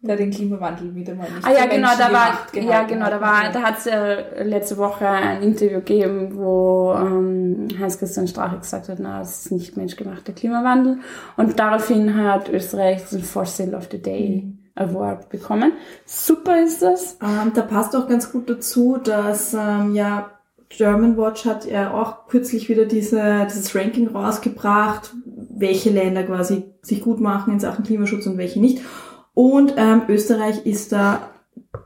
der den Klimawandel wieder mal nicht Ah ja, genau, da war, ja, genau, da war, da hat es äh, letzte Woche ein Interview gegeben, wo ähm, Heinz-Christian Strache gesagt hat, na, das ist nicht menschgemachter Klimawandel. Und daraufhin hat Österreich den Fossil of the Day mhm. Award bekommen. Super ist das. Ähm, da passt auch ganz gut dazu, dass ähm, ja German Watch hat ja auch kürzlich wieder diese, dieses Ranking rausgebracht, welche Länder quasi sich gut machen in Sachen Klimaschutz und welche nicht. Und ähm, Österreich ist da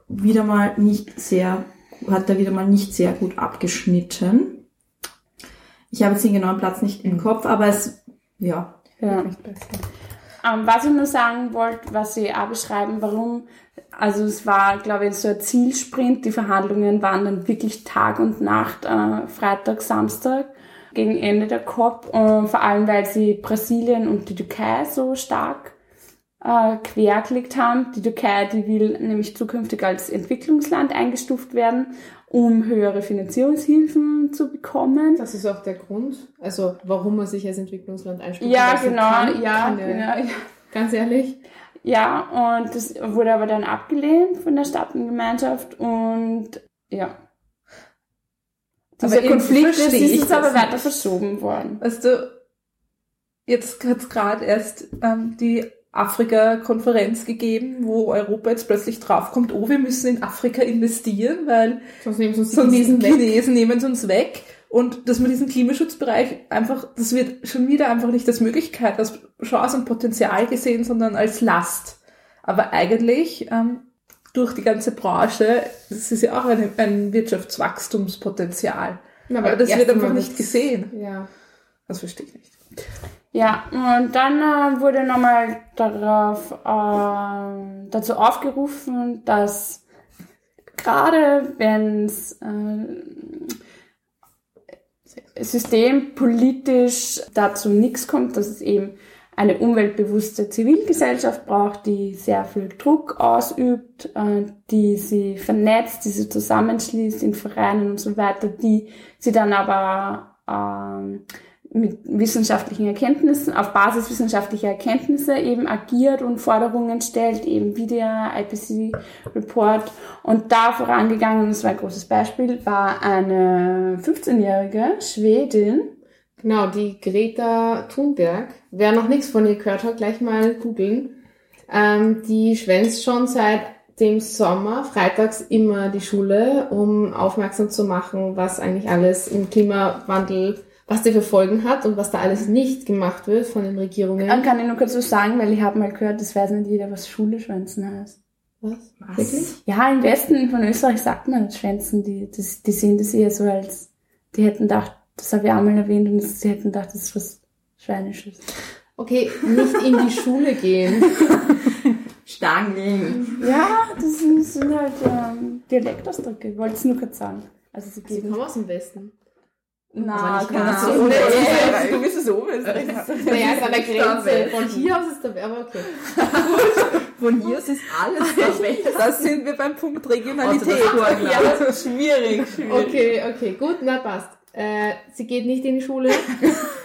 wieder mal nicht sehr, hat da wieder mal nicht sehr gut abgeschnitten. Ich habe jetzt den genauen Platz nicht im Kopf, aber es, ja, ja. Ähm, was ich nur sagen wollte, was Sie auch beschreiben, warum, also es war, glaube ich, so ein Zielsprint, die Verhandlungen waren dann wirklich Tag und Nacht, äh, Freitag, Samstag, gegen Ende der COP, äh, vor allem weil sie Brasilien und die Türkei so stark äh, quergelegt haben. Die Türkei, die will nämlich zukünftig als Entwicklungsland eingestuft werden, um höhere Finanzierungshilfen zu bekommen. Das ist auch der Grund, also warum man sich als Entwicklungsland einstuft. Ja, genau, kann, ja, kann, genau, ja. Ganz ehrlich. Ja, und das wurde aber dann abgelehnt von der Staatengemeinschaft und ja. Dieser aber Konflikt ist, jetzt aber weiter verschoben worden. Weißt du, jetzt hat es gerade erst ähm, die Afrika-Konferenz gegeben, wo Europa jetzt plötzlich draufkommt, oh, wir müssen in Afrika investieren, weil sonst nehmen uns die sonst Chinesen, Chinesen nehmen es uns weg. Und dass man diesen Klimaschutzbereich einfach, das wird schon wieder einfach nicht als Möglichkeit, als Chance und Potenzial gesehen, sondern als Last. Aber eigentlich ähm, durch die ganze Branche, das ist ja auch eine, ein Wirtschaftswachstumspotenzial. Aber, aber das wird einfach nicht gesehen. Ja. Das verstehe ich nicht. Ja, und dann äh, wurde nochmal darauf äh, dazu aufgerufen, dass gerade wenn es äh, systempolitisch dazu nichts kommt, dass es eben eine umweltbewusste Zivilgesellschaft braucht, die sehr viel Druck ausübt, äh, die sie vernetzt, die sie zusammenschließt in Vereinen und so weiter, die sie dann aber äh, mit wissenschaftlichen Erkenntnissen, auf Basis wissenschaftlicher Erkenntnisse eben agiert und Forderungen stellt, eben wie der IPCC-Report. Und da vorangegangen, das war ein großes Beispiel, war eine 15-jährige Schwedin. Genau, die Greta Thunberg. Wer noch nichts von ihr gehört hat, gleich mal googeln. Ähm, die schwänzt schon seit dem Sommer freitags immer die Schule, um aufmerksam zu machen, was eigentlich alles im Klimawandel was der für Folgen hat und was da alles nicht gemacht wird von den Regierungen. Dann kann ich nur kurz was sagen, weil ich habe mal gehört, das weiß nicht jeder, was Schule schwänzen heißt. Was? was? Wirklich? Ja, im Westen von Österreich sagt man nicht schwänzen. Die, das, die sehen das eher so als, die hätten gedacht, das habe ich einmal erwähnt und sie hätten gedacht, das ist was Schweinisches. Okay, nicht in die Schule gehen. Stangen. Ja, das sind, sind halt ähm, Dialektausdrücke. Ich wollte es nur kurz sagen. Also sie, sie kommen aus dem Westen. Na, kannst du nicht. Du bist es oben. Naja, ist an der Grenze. Von hier aus ist der, aber okay. Von hier aus ist alles der Welt. Das sind wir beim Punkt Regionalität. ja, das ist schwierig, schwierig. Okay, okay, gut, na passt. Äh, sie geht nicht in die Schule,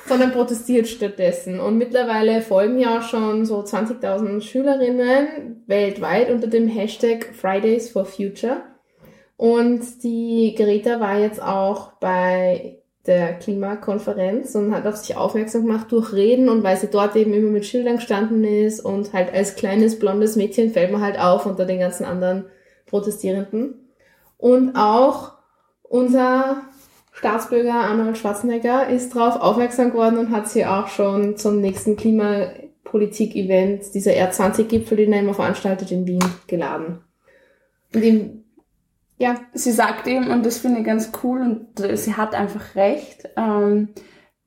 sondern protestiert stattdessen. Und mittlerweile folgen ja auch schon so 20.000 Schülerinnen weltweit unter dem Hashtag Fridays for Future. Und die Greta war jetzt auch bei der Klimakonferenz und hat auf sich aufmerksam gemacht durch Reden und weil sie dort eben immer mit Schildern gestanden ist und halt als kleines blondes Mädchen fällt man halt auf unter den ganzen anderen Protestierenden. Und auch unser Staatsbürger Arnold Schwarzenegger ist darauf aufmerksam geworden und hat sie auch schon zum nächsten Klimapolitik-Event, dieser R20-Gipfel, den er immer veranstaltet in Wien, geladen. Und ihm, ja, sie sagt eben, und das finde ich ganz cool, und äh, sie hat einfach recht, ähm,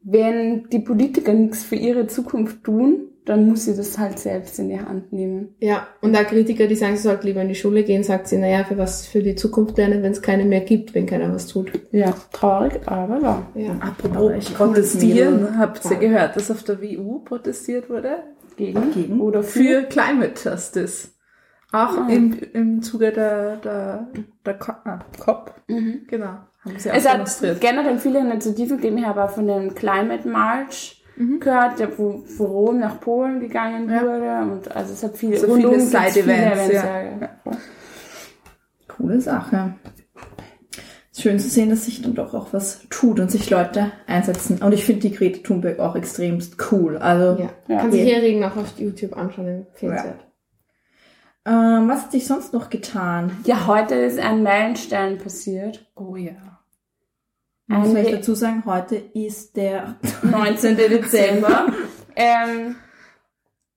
wenn die Politiker nichts für ihre Zukunft tun, dann muss sie das halt selbst in die Hand nehmen. Ja, und da Kritiker, die sagen, sie sollte lieber in die Schule gehen, sagt sie, naja, für was für die Zukunft lernen, wenn es keine mehr gibt, wenn keiner was tut. Ja, traurig, aber wahr. Ja. Apropos echt protestieren, habt ihr gehört, dass auf der WU protestiert wurde? Gegen? Gegen? Oder Für Climate Justice. Auch Ah. im, im Zuge der, der, der Co ah, COP. Mhm. Genau. Haben sie auch Es hat generell viele Initiativen gegeben. Ich habe auch von dem Climate March gehört, der, wo, wo Rom nach Polen gegangen Mhm. Ja. wurde. Und also es hat viele, So viele Side-Events, ja. ja. Coole Sache. Ist schön zu sehen, dass sich dann doch auch was tut und sich Leute einsetzen. Und ich finde die Greta Thunberg auch extremst cool. Also, Ja. Ja. Kann sich Hering auch auf YouTube anschauen, empfehlenswert. Ähm, was hat sich sonst noch getan? Ja, heute ist ein Meilenstein passiert. Oh ja. Ich muss Re- dazu sagen, heute ist der 19. Dezember. ähm,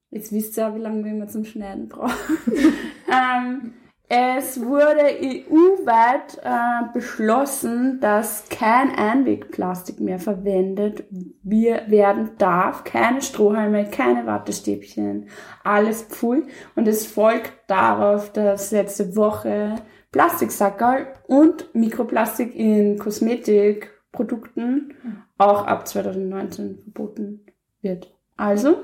jetzt wisst ihr ja, wie lange wir immer zum Schneiden brauchen. ähm, es wurde EU-weit äh, beschlossen, dass kein Einwegplastik mehr verwendet werden darf. Keine Strohhalme, keine Wattestäbchen, alles Pfui. Und es folgt darauf, dass letzte Woche Plastiksackerl und Mikroplastik in Kosmetikprodukten auch ab 2019 verboten wird. Also,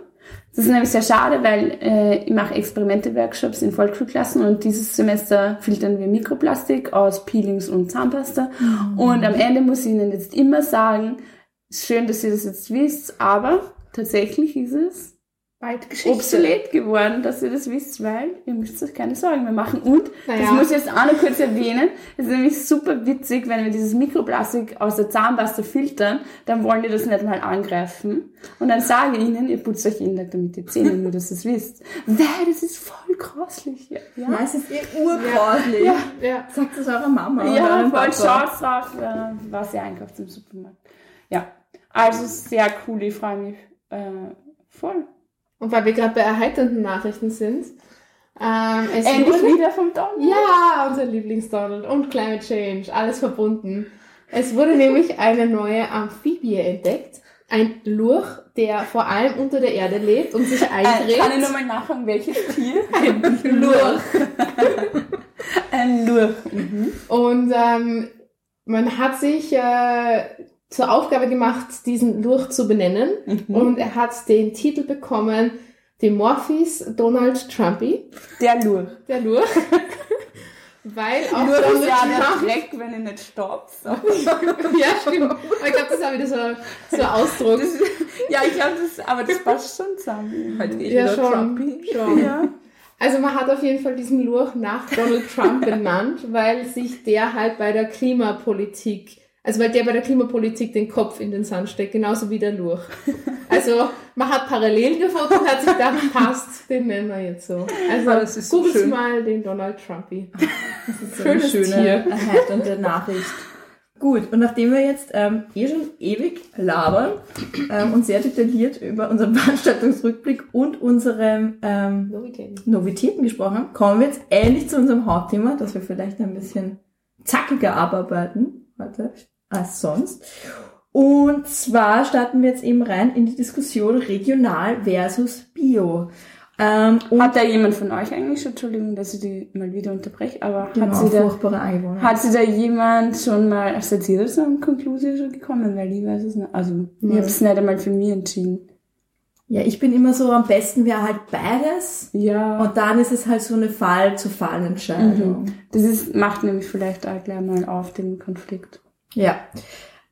das ist nämlich sehr schade, weil äh, ich mache Experimente-Workshops in Volksschulklassen und dieses Semester filtern wir Mikroplastik aus Peelings und Zahnpasta. Und am Ende muss ich Ihnen jetzt immer sagen, ist schön, dass ihr das jetzt wisst, aber tatsächlich ist es Bald obsolet geworden, dass ihr das wisst, weil ihr müsst euch keine Sorgen mehr machen. Und, Naja. das muss ich jetzt auch noch kurz erwähnen, es ist nämlich super witzig, wenn wir dieses Mikroplastik aus der Zahnpasta filtern, dann wollen die das nicht mal angreifen. Und dann sage ich ihnen, ihr putzt euch jeden Tag damit die Zähne, nur dass ihr es wisst. Weil das ist voll grauslich. Ja, ja. Ja, es ist eh urgrauslich. Ja. Ja. Sagt es eurer Mama oder Ja, eurem voll Papa. schaut drauf, äh, was ihr einkauft im Supermarkt. Ja, also sehr cool, ich freue mich äh, voll. Und weil wir gerade bei erheiternden Nachrichten sind, ähm, es Endlich wurde, wieder vom Donald. ja, unser Lieblings-Donald und Climate Change, alles verbunden. Es wurde nämlich eine neue Amphibie entdeckt. Ein Lurch, der vor allem unter der Erde lebt und sich Äh, eingräbt. kann ich nochmal nachfragen, welches Tier? Ein Lurch. Ein Lurch. Und ähm, man hat sich äh, zur Aufgabe gemacht, diesen Lurch zu benennen. Und er hat den Titel bekommen, Dimorphis Donald Trumpy, Der Lurch. der Lurch. Weil auch ist Donald ja Trump... Dreck, wenn ich nicht stopp. So. ja, stimmt. Aber ich glaube, das ist auch wieder so, so ein Ausdruck. Das, ja, ich glaube, das, aber das passt schon zusammen. Ja, schon. Trumpy. schon. Ja. Also man hat auf jeden Fall diesen Lurch nach Donald Trump benannt, weil sich der halt bei der Klimapolitik, also weil der bei der Klimapolitik den Kopf in den Sand steckt, genauso wie der Lurch. Also man hat Parallelen gefunden und hat sich gedacht, passt, den nennen wir jetzt so. Also Ah, so googelt mal den Donald Trumpy. Das ist so eine Schönes schöne, Tier. erheiternde Nachricht. Gut, und nachdem wir jetzt ähm, eh schon ewig labern ähm, und sehr detailliert über unseren Veranstaltungsrückblick und unsere ähm, Novitäten. Novitäten gesprochen haben, kommen wir jetzt endlich zu unserem Hauptthema, das wir vielleicht ein bisschen zackiger abarbeiten heute als sonst. Und zwar starten wir jetzt eben rein in die Diskussion regional versus bio. Ähm, Hat da jemand von euch eigentlich schon, Entschuldigung, dass ich die mal wieder unterbreche, aber genau, hat sie da, hat sie da jemand schon mal, seid ihr da so an Konklusion schon gekommen? Weil ich weiß es nicht. Also, ich habe es nicht einmal für mich entschieden. Ja, ich bin immer so, am besten wäre halt beides. Ja. Und dann ist es halt so eine Fall-zu-Fall-Entscheidung. Das ist, macht nämlich vielleicht auch gleich mal auf den Konflikt. Ja.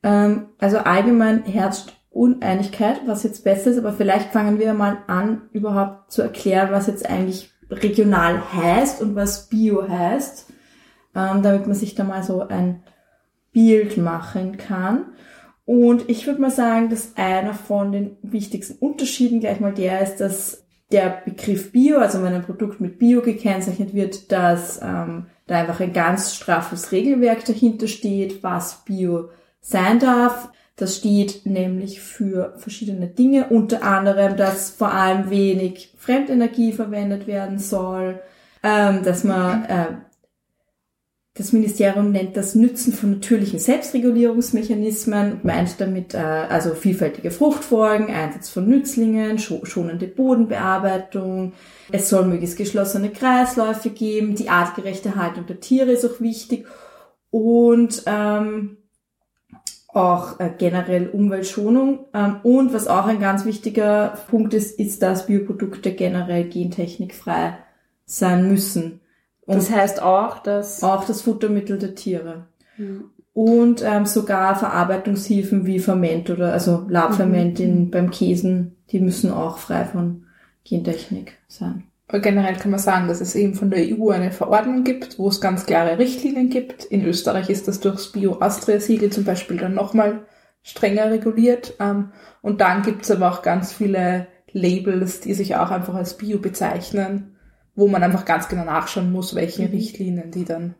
Ähm, also allgemein herrscht Uneinigkeit, was jetzt besser ist, aber vielleicht fangen wir mal an, überhaupt zu erklären, was jetzt eigentlich regional heißt und was Bio heißt. ähm, damit man sich da mal so ein Bild machen kann. Und ich würde mal sagen, dass einer von den wichtigsten Unterschieden gleich mal der ist, dass der Begriff Bio, also wenn ein Produkt mit Bio gekennzeichnet wird, dass ähm, da einfach ein ganz straffes Regelwerk dahinter steht, was Bio sein darf. Das steht nämlich für verschiedene Dinge, unter anderem, dass vor allem wenig Fremdenergie verwendet werden soll, ähm, dass man äh, das Ministerium nennt das Nützen von natürlichen Selbstregulierungsmechanismen und meint damit äh, also vielfältige Fruchtfolgen, Einsatz von Nützlingen, schonende Bodenbearbeitung. Es soll möglichst geschlossene Kreisläufe geben. Die artgerechte Haltung der Tiere ist auch wichtig und ähm, auch äh, generell Umweltschonung. Ähm, und was auch ein ganz wichtiger Punkt ist, ist, dass Bioprodukte generell gentechnikfrei sein müssen. Und das heißt auch, dass... Auch das Futtermittel der Tiere. Mhm. Und ähm, sogar Verarbeitungshilfen wie Ferment oder also Labferment mhm. in, beim Käsen, die müssen auch frei von Gentechnik sein. Aber generell kann man sagen, dass es eben von der EU eine Verordnung gibt, wo es ganz klare Richtlinien gibt. In Österreich ist das durchs Bio-Austria-Siegel zum Beispiel dann nochmal strenger reguliert. Ähm, und dann gibt es aber auch ganz viele Labels, die sich auch einfach als Bio bezeichnen wo man einfach ganz genau nachschauen muss, welche mhm. Richtlinien die dann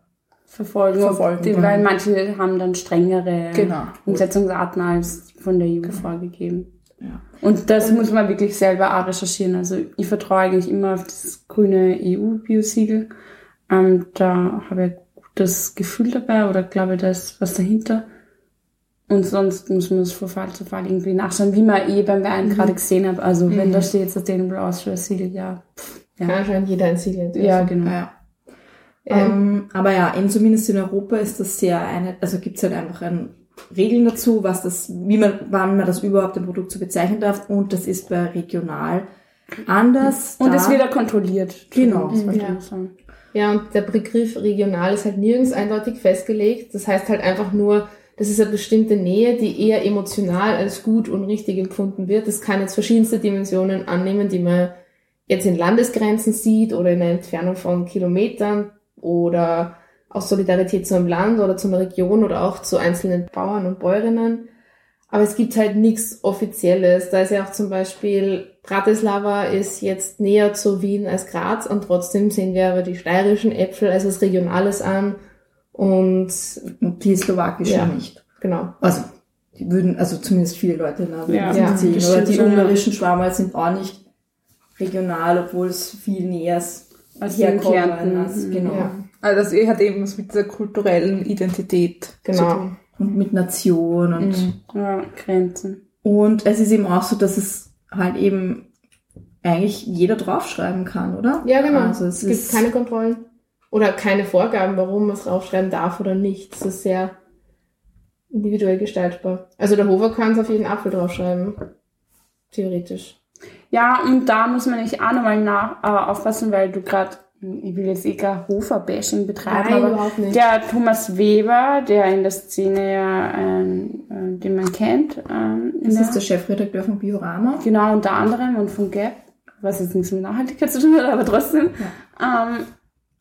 verfolgen. verfolgen die, weil manche haben dann strengere genau. Umsetzungsarten als von der EU genau. vorgegeben. Ja. Und das muss man wirklich selber auch recherchieren. Also ich vertraue eigentlich immer auf das grüne EU-Biosiegel. Ähm, da habe ich ein gutes Gefühl dabei oder glaube, da ist was dahinter. Und sonst muss man es von Fall zu Fall irgendwie nachschauen, wie man eh beim Wein mhm. gerade gesehen hat. Also mhm. wenn da steht Sustainable Austria Siegel, ja, pff, ja. Anscheinend jeder ein Siegel Ja, genau. Ja. Ähm, aber ja, in, zumindest in Europa ist das sehr eine, also gibt's halt einfach ein Regeln dazu, was das, wie man, wann man das überhaupt ein Produkt so bezeichnen darf und das ist bei regional anders. Und es wird ja kontrolliert. Genau. Ja. ja, und der Begriff regional ist halt nirgends eindeutig festgelegt. Das heißt halt einfach nur, das ist eine bestimmte Nähe, die eher emotional als gut und richtig empfunden wird. Das kann jetzt verschiedenste Dimensionen annehmen, die man jetzt in Landesgrenzen sieht oder in einer Entfernung von Kilometern oder aus Solidarität zu einem Land oder zu einer Region oder auch zu einzelnen Bauern und Bäuerinnen. Aber es gibt halt nichts Offizielles. Da ist ja auch zum Beispiel Bratislava ist jetzt näher zu Wien als Graz und trotzdem sehen wir aber die steirischen Äpfel als was Regionales an und die slowakischen ja, nicht. Genau. Also die würden, also zumindest viele Leute na, ja, ja, sehen. Oder die ungarischen Schwammerl sind auch nicht regional, obwohl es viel näher als herkommen. Als, genau. Ja. Also das hat eben was mit der kulturellen Identität genau. zu tun. Und mit Nation und mhm. ja, Grenzen. Und es ist eben auch so, dass es halt eben eigentlich jeder draufschreiben kann, oder? Ja, genau. Also es, es gibt keine Kontrollen oder keine Vorgaben, warum man es draufschreiben darf oder nicht. Es ist sehr individuell gestaltbar. Also der Hofer kann es auf jeden Apfel draufschreiben. Theoretisch. Ja, und da muss man nicht auch nochmal nach, äh, aufpassen, weil du gerade, ich will jetzt eh gar Hofer-Bashing betreiben, Nein, aber der Thomas Weber, der in der Szene ja, ähm, äh, den man kennt. Ähm, das ist der Chefredakteur von Biorama. Genau, unter anderem und von Gap, was jetzt nichts mit Nachhaltigkeit zu tun hat, aber trotzdem. Ja. Ähm,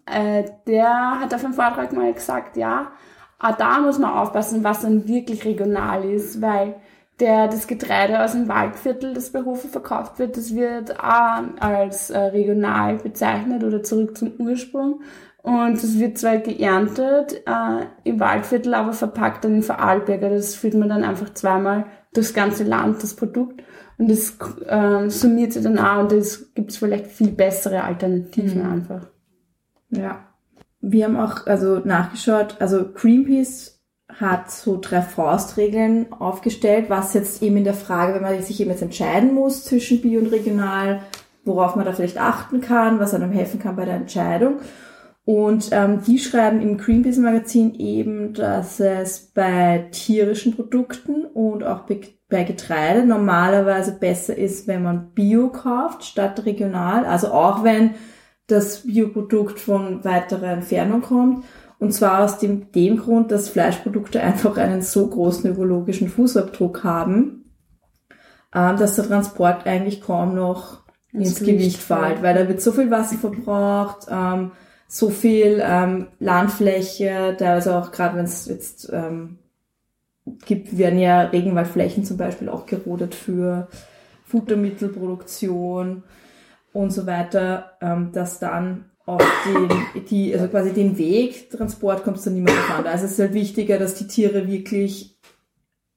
äh, der hat auf einem Vortrag mal gesagt, ja, auch da muss man aufpassen, was dann wirklich regional ist, weil der, das Getreide aus dem Waldviertel, das bei Hofe verkauft wird, das wird auch als äh, regional bezeichnet oder zurück zum Ursprung. Und es wird zwar geerntet äh, im Waldviertel, aber verpackt dann in Vorarlberger. Das führt man dann einfach zweimal durchs ganze Land, das Produkt. Und das äh, summiert sich dann auch und es gibt vielleicht viel bessere Alternativen mhm. einfach. Ja. Wir haben auch also nachgeschaut, also Greenpeace hat so drei Faustregeln aufgestellt, was jetzt eben in der Frage, wenn man sich eben jetzt entscheiden muss zwischen Bio und Regional, worauf man da vielleicht achten kann, was einem helfen kann bei der Entscheidung. Und ähm, die schreiben im Greenpeace Magazin eben, dass es bei tierischen Produkten und auch bei Getreide normalerweise besser ist, wenn man Bio kauft statt regional. Also auch wenn das Bioprodukt von weiterer Entfernung kommt. Und zwar aus dem, dem Grund, dass Fleischprodukte einfach einen so großen ökologischen Fußabdruck haben, ähm, dass der Transport eigentlich kaum noch ins, ins Gewicht fällt, weil da wird so viel Wasser verbraucht, ähm, so viel ähm, Landfläche, da also auch gerade wenn es jetzt ähm, gibt, werden ja Regenwaldflächen zum Beispiel auch gerodet für Futtermittelproduktion und so weiter, ähm, dass dann auch den, die, also quasi den Weg, Transport kommst du mehr davon. Also es ist halt wichtiger, dass die Tiere wirklich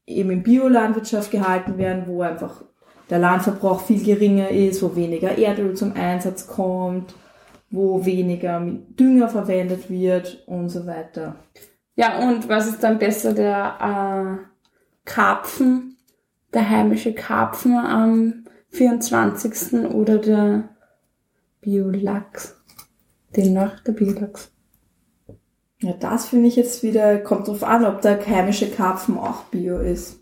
eben in Biolandwirtschaft gehalten werden, wo einfach der Landverbrauch viel geringer ist, wo weniger Erdöl zum Einsatz kommt, wo weniger Dünger verwendet wird und so weiter. Ja, und was ist dann besser, der äh, Karpfen, der heimische Karpfen am 24. oder der Biolachs? Demnach der Biolachs. Ja, das finde ich jetzt wieder, kommt drauf an, ob der heimische Karpfen auch Bio ist.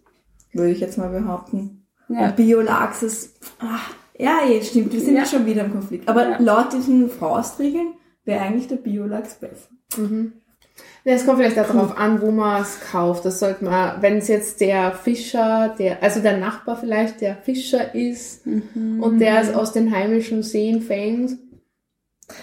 Würde ich jetzt mal behaupten. Ja. Und Biolachs ist, ach, ja, eh, stimmt, wir sind ja. Ja. schon wieder im Konflikt. Aber Ja. laut diesen Faustregeln wäre eigentlich der Biolachs besser. Ja, es kommt vielleicht auch darauf an, wo man es kauft. Das sollte man, wenn es jetzt der Fischer, der, also der Nachbar vielleicht der Fischer ist und der es aus den heimischen Seen fängt.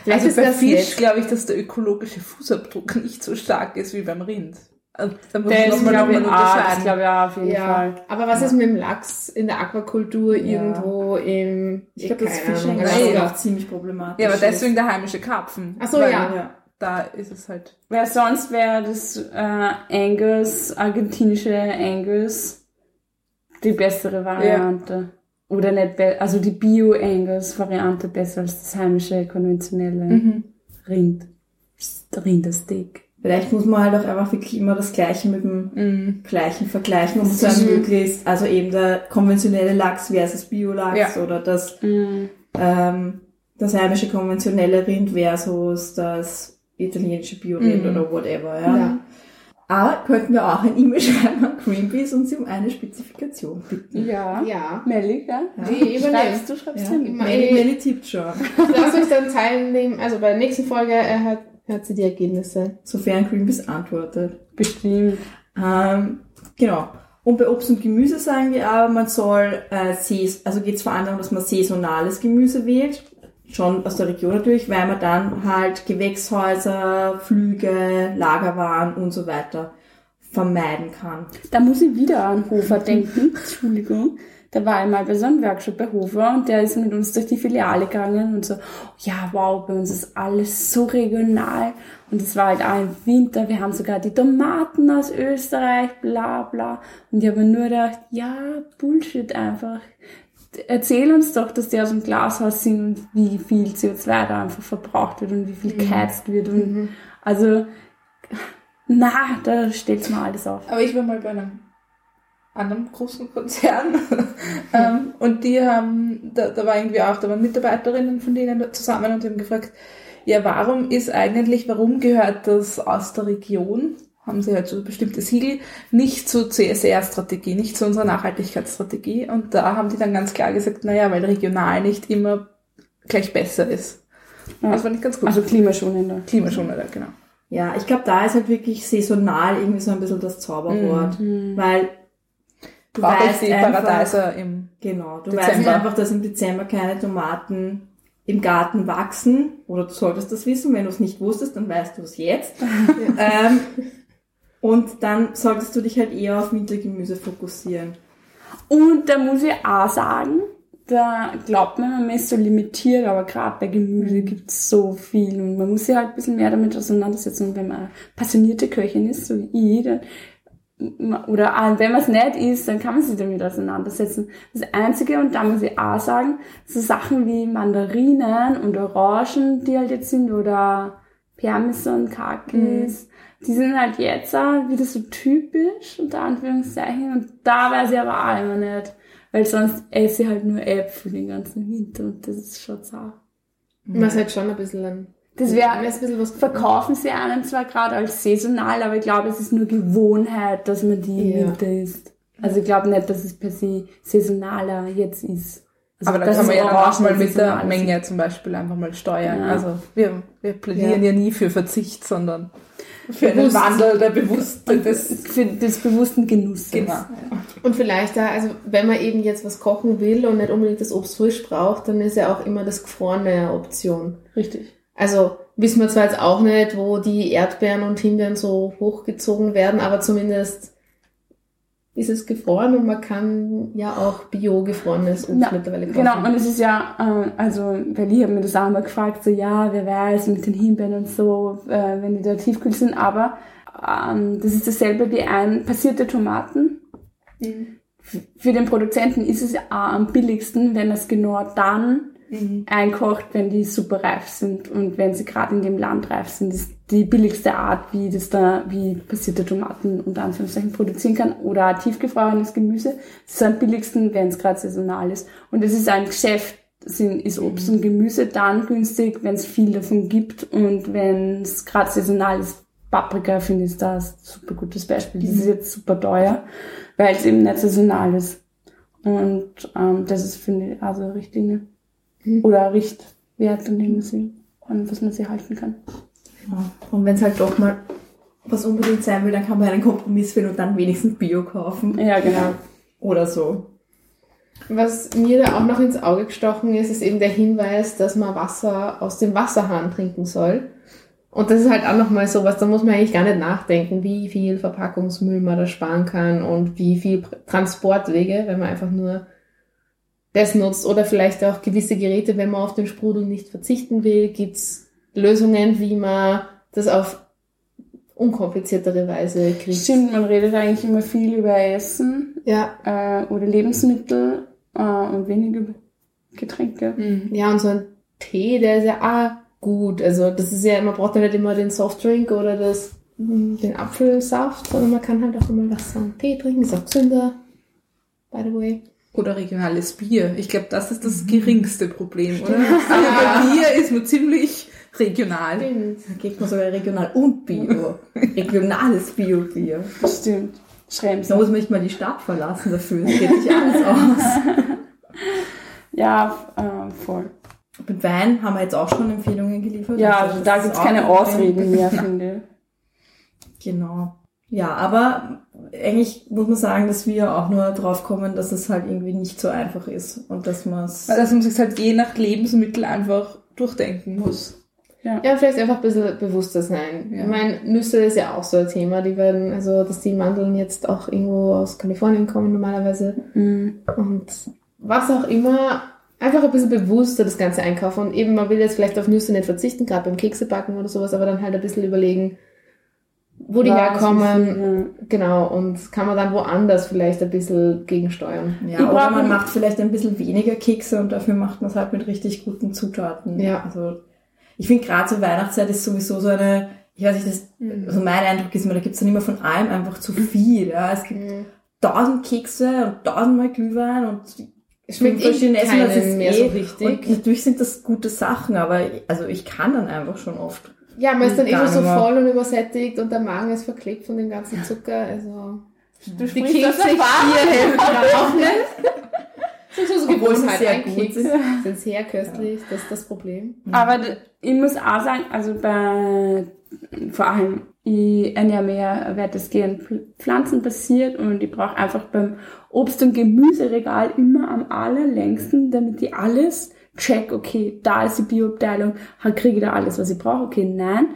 Vielleicht Also ist bei das Fisch glaube ich, dass der ökologische Fußabdruck nicht so stark ist wie beim Rind. Also, da muss Der man ist, glaube ich, auch, das unterscheiden. glaube ich auch auf jeden Ja, Fall. aber was ist mit dem Lachs in der Aquakultur irgendwo im, Ich glaube, das Fischen ist auch ziemlich problematisch. Ja, aber ist. deswegen der heimische Karpfen. Ach so, Weil ja. Ja. Da ist es halt. Weil sonst wäre das äh, Angus, argentinische Angus, die bessere Variante. Oder nicht, also die Bio-Angus-Variante besser als das heimische, konventionelle Rind. Das Rindersteak. Vielleicht muss man halt auch einfach wirklich immer das Gleiche mit dem Mhm. Gleichen vergleichen, um zu sagen, möglichst, also eben der konventionelle Lachs versus Biolachs Ja. oder das, ähm, das heimische konventionelle Rind versus das italienische Biorind Mhm. oder whatever, ja. Ja. Aber könnten wir auch ein E-Mail schreiben an Greenpeace und sie um eine Spezifikation bitten. Ja. Ja. Melli, ja? Die übernehmen. Schreibst du, schreibst Ja. du. Melli, Melli tippt schon. Lass euch dann teilnehmen, also bei der nächsten Folge äh, hört, hört sie die Ergebnisse. Sofern Greenpeace antwortet. Bestimmt. Ähm, genau. Und bei Obst und Gemüse sagen wir aber, man soll, äh, Sais- also geht es vor allem darum, dass man saisonales Gemüse wählt. Schon aus der Region natürlich, weil man dann halt Gewächshäuser, Flüge, Lagerwaren und so weiter vermeiden kann. Da muss ich wieder an Hofer denken. Entschuldigung. Da war ich mal bei so einem Workshop bei Hofer und der ist mit uns durch die Filiale gegangen und so, ja wow, bei uns ist alles so regional. Und es war halt auch im Winter, wir haben sogar die Tomaten aus Österreich, bla bla. Und ich habe nur gedacht, ja, Bullshit einfach. Erzähl uns doch, dass die aus dem Glashaus sind und wie viel CO2 da einfach verbraucht wird und wie viel geheizt wird. Und also, na, da stellt's mir alles auf. Aber ich war mal bei einem anderen großen Konzern ähm, und die haben, da, da war irgendwie auch, da waren Mitarbeiterinnen von denen zusammen und die haben gefragt, ja, warum ist eigentlich, warum gehört das aus der Region, haben sie halt so bestimmte Siegel, nicht zur CSR-Strategie, nicht zu unserer Nachhaltigkeitsstrategie und da haben die dann ganz klar gesagt, naja, weil regional nicht immer gleich besser ist. Ja. Das fand ich ganz gut. Also klimaschonender. Klimaschonender, genau. Ja, ich glaube, da ist halt wirklich saisonal irgendwie so ein bisschen das Zauberwort. Weil du Brauche ich weißt die einfach, Paradeiser im Genau, du Dezember. weißt einfach, dass im Dezember keine Tomaten im Garten wachsen. Oder du solltest das wissen. Wenn du es nicht wusstest, dann weißt du es jetzt. ähm, und dann solltest du dich halt eher auf Wintergemüse fokussieren. Und da muss ich auch sagen, da glaubt man, man ist so limitiert, aber gerade bei Gemüse gibt's so viel und man muss sich halt ein bisschen mehr damit auseinandersetzen. Und wenn man passionierte Köchin ist, so wie ich, dann, oder wenn man es nicht ist, dann kann man sich damit auseinandersetzen. Das Einzige, und da muss ich auch sagen, so Sachen wie Mandarinen und Orangen, die halt jetzt sind, oder Parmesan, Kakis, die sind halt jetzt auch wieder so typisch, unter Anführungszeichen, und da weiß ich aber auch immer nicht, weil sonst esse ich halt nur Äpfel den ganzen Winter und das ist schon zart. Was halt schon ein bisschen ein, Das wäre, ein bisschen was verkaufen sie einen zwar gerade als saisonal, aber ich glaube, es ist nur Gewohnheit, dass man die im Ja. Winter isst. Also ich glaube nicht, dass es per se saisonaler jetzt ist. Also, Aber da kann man ja dann auch mal mit der. Menge zum Beispiel einfach mal steuern. Ja. Also wir, wir plädieren ja. nie für Verzicht, sondern für einen Bewusst. Wandel der Bewusstsein des Für des bewussten Genusses. Genau. Und vielleicht da, also wenn man eben jetzt was kochen will und nicht unbedingt das Obst frisch braucht, dann ist ja auch immer das Gefrorene eine Option. Richtig. Also wissen wir zwar jetzt auch nicht, wo die Erdbeeren und Himbeeren so hochgezogen werden, aber zumindest ist es gefroren und man kann ja auch bio-gefrorenes Obst Ja, mittlerweile kaufen. Genau, und es ist ja, äh, also, ich habe mir das auch mal gefragt, so, ja, wer weiß, mit den Himbeeren und so, äh, wenn die da tiefkühl sind, aber ähm, das ist dasselbe wie ein passierte Tomaten. F- Für den Produzenten ist es ja auch am billigsten, wenn es genau dann einkocht, wenn die super reif sind und wenn sie gerade in dem Land reif sind. Das die billigste Art, wie das da, wie passierte Tomaten unter Anführungszeichen produzieren kann oder tiefgefrorenes Gemüse. Das ist am billigsten, wenn es gerade saisonal ist. Und es ist ein Geschäft, sind, ist Obst und Gemüse dann günstig, wenn es viel davon gibt und wenn es gerade saisonal ist. Paprika finde ich da ein super gutes Beispiel. Das ist jetzt super teuer, weil es eben nicht saisonal ist. Und ähm, das ist, finde ich, also Richtlinie. Oder Richtwert, an dem man sie, an was man sie halten kann. Und wenn es halt doch mal was unbedingt sein will, dann kann man einen Kompromiss finden und dann wenigstens Bio kaufen. Ja, genau. Oder so. Was mir da auch noch ins Auge gestochen ist, ist eben der Hinweis, dass man Wasser aus dem Wasserhahn trinken soll. Und das ist halt auch nochmal sowas, da muss man eigentlich gar nicht nachdenken, wie viel Verpackungsmüll man da sparen kann und wie viel Transportwege, wenn man einfach nur das nutzt. Oder vielleicht auch gewisse Geräte, wenn man auf den Sprudel nicht verzichten will, gibt's Lösungen, wie man das auf unkompliziertere Weise kriegt. Stimmt, man redet eigentlich immer viel über Essen Ja, äh, oder Lebensmittel äh, und wenig über Getränke. Ja, und so ein Tee, der ist ja auch gut. Also das ist ja, man braucht ja nicht immer den Softdrink oder das, mm, den Apfelsaft, sondern man kann halt auch immer Wasser und Tee trinken. Ist auch gesünder, by the way. Oder regionales Bier. Ich glaube, das ist das geringste Problem, oder? Aber Bier ist nur ziemlich regional. Da geht man sogar regional und Bio. Regionales Bio-Bier. Stimmt. Schrems. Da muss man nicht mal die Stadt verlassen dafür. Es geht sich alles aus. Ja, äh, voll. Mit Wein haben wir jetzt auch schon Empfehlungen geliefert. Ja, Also das da gibt's auch keine. Ausreden mehr, finde ich. Genau. Ja, aber eigentlich muss man sagen, dass wir auch nur drauf kommen, dass es halt irgendwie nicht so einfach ist und dass man es Weil dass man sich halt je nach Lebensmittel einfach durchdenken muss. Ja, vielleicht einfach ein bisschen bewusster sein. Ja. Ich meine, Nüsse ist ja auch so ein Thema. Die werden, also dass die Mandeln jetzt auch irgendwo aus Kalifornien kommen normalerweise. Mhm. Und was auch immer, einfach ein bisschen bewusster das Ganze einkaufen. Und eben, man will jetzt vielleicht auf Nüsse nicht verzichten, gerade beim Keksebacken oder sowas, aber dann halt ein bisschen überlegen, wo die Was, herkommen. Genau, und kann man dann woanders vielleicht ein bisschen gegensteuern. Ja, Ich oder man macht vielleicht ein bisschen weniger Kekse und dafür macht man es halt mit richtig guten Zutaten. Ja. Also ich finde gerade zur Weihnachtszeit ist sowieso so eine, ich weiß nicht, das, Mhm. also mein Eindruck ist immer, da gibt es dann immer von allem einfach zu viel. Ja. Es gibt tausend Kekse und tausendmal Glühwein und Es schmeckt fünf verschiedene eh Essen, das ist mehr eh, so richtig. Und natürlich sind das gute Sachen, aber also ich kann dann einfach schon oft. Ja, man ist dann eh schon so voll und übersättigt und der Magen ist verklebt von dem ganzen Zucker. Also Du die Kekse hier helfen auch nicht. Das ist so Obwohl sie Gewohnheit. sehr Ein gut Keks sind. sind sehr köstlich, das ist das Problem. Aber d- ich muss auch sagen, also bei, vor allem, ich ernähre mich ja weitestgehend pflanzenbasiert und ich brauche einfach beim Obst- und Gemüseregal immer am allerlängsten, damit ich alles check, okay, da ist die Bioabteilung, kriege ich da alles, was ich brauche, okay, nein,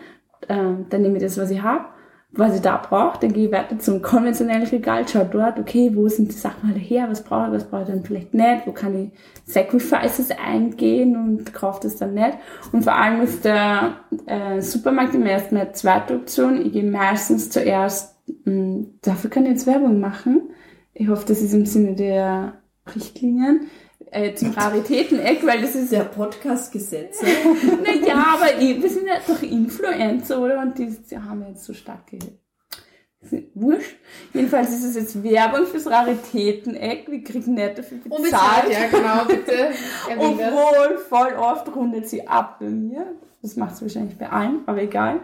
ähm, dann nehme ich das, was ich habe, was ich da brauche, dann gehe ich weiter zum konventionellen Regal, schau dort, okay, wo sind die Sachen alle her, was brauche ich, was brauche ich dann vielleicht nicht, wo kann ich Sacrifices eingehen und kaufe das dann nicht. Und vor allem ist der äh, Supermarkt immer erst meine zweite Option. Ich gehe meistens zuerst, mh, dafür kann ich jetzt Werbung machen. Ich hoffe, das ist im Sinne der Richtlinien. Äh, zum Raritäten-Eck, weil das ist Der Podcast-Gesetze. naja, aber wir sind ja doch Influencer, oder? Und die, die haben jetzt so starke. Wurscht. Jedenfalls ist es jetzt Werbung fürs Raritäten-Eck. Wir kriegen nicht dafür bezahlt. ja genau, bitte. Obwohl, voll oft rundet sie ab bei mir. Das macht sie wahrscheinlich bei allen, aber egal.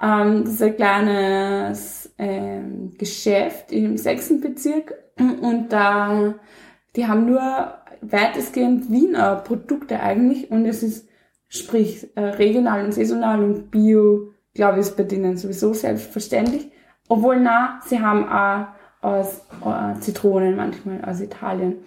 Ähm, das ist ein kleines ähm, Geschäft im sechsten Bezirk und da, die haben nur weitestgehend Wiener Produkte eigentlich und es ist, sprich, äh, regional und saisonal und bio, glaube ich, ist bei denen sowieso selbstverständlich. Obwohl, na, sie haben auch aus äh, Zitronen manchmal aus Italien.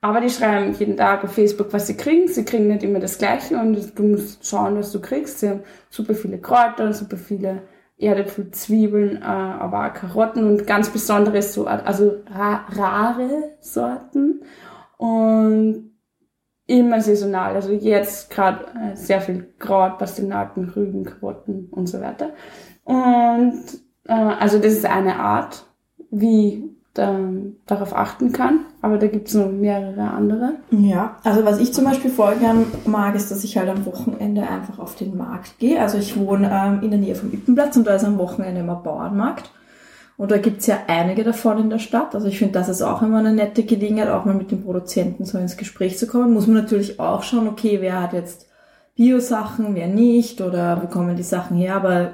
Aber die schreiben jeden Tag auf Facebook, was sie kriegen. Sie kriegen nicht immer das Gleiche und du musst schauen, was du kriegst. Sie haben super viele Kräuter, super viele Erdäpfel, Zwiebeln, äh, aber auch Karotten und ganz besondere Sorten, also ra rare Sorten und immer saisonal. Also jetzt gerade äh, sehr viel Kraut, Pastinaken, Rüben, Karotten und so weiter. Und äh, also das ist eine Art, wie ähm, darauf achten kann. Aber da gibt's noch mehrere andere. Ja, also was ich zum Beispiel voll gern mag, ist, dass ich halt am Wochenende einfach auf den Markt gehe. Also ich wohne ähm, in der Nähe vom Ippenplatz und da ist am Wochenende immer Bauernmarkt. Und da gibt's ja einige davon in der Stadt. Also ich finde, das ist auch immer eine nette Gelegenheit, auch mal mit den Produzenten so ins Gespräch zu kommen. Muss man natürlich auch schauen, okay, wer hat jetzt Bio-Sachen, wer nicht oder wo kommen die Sachen her. Aber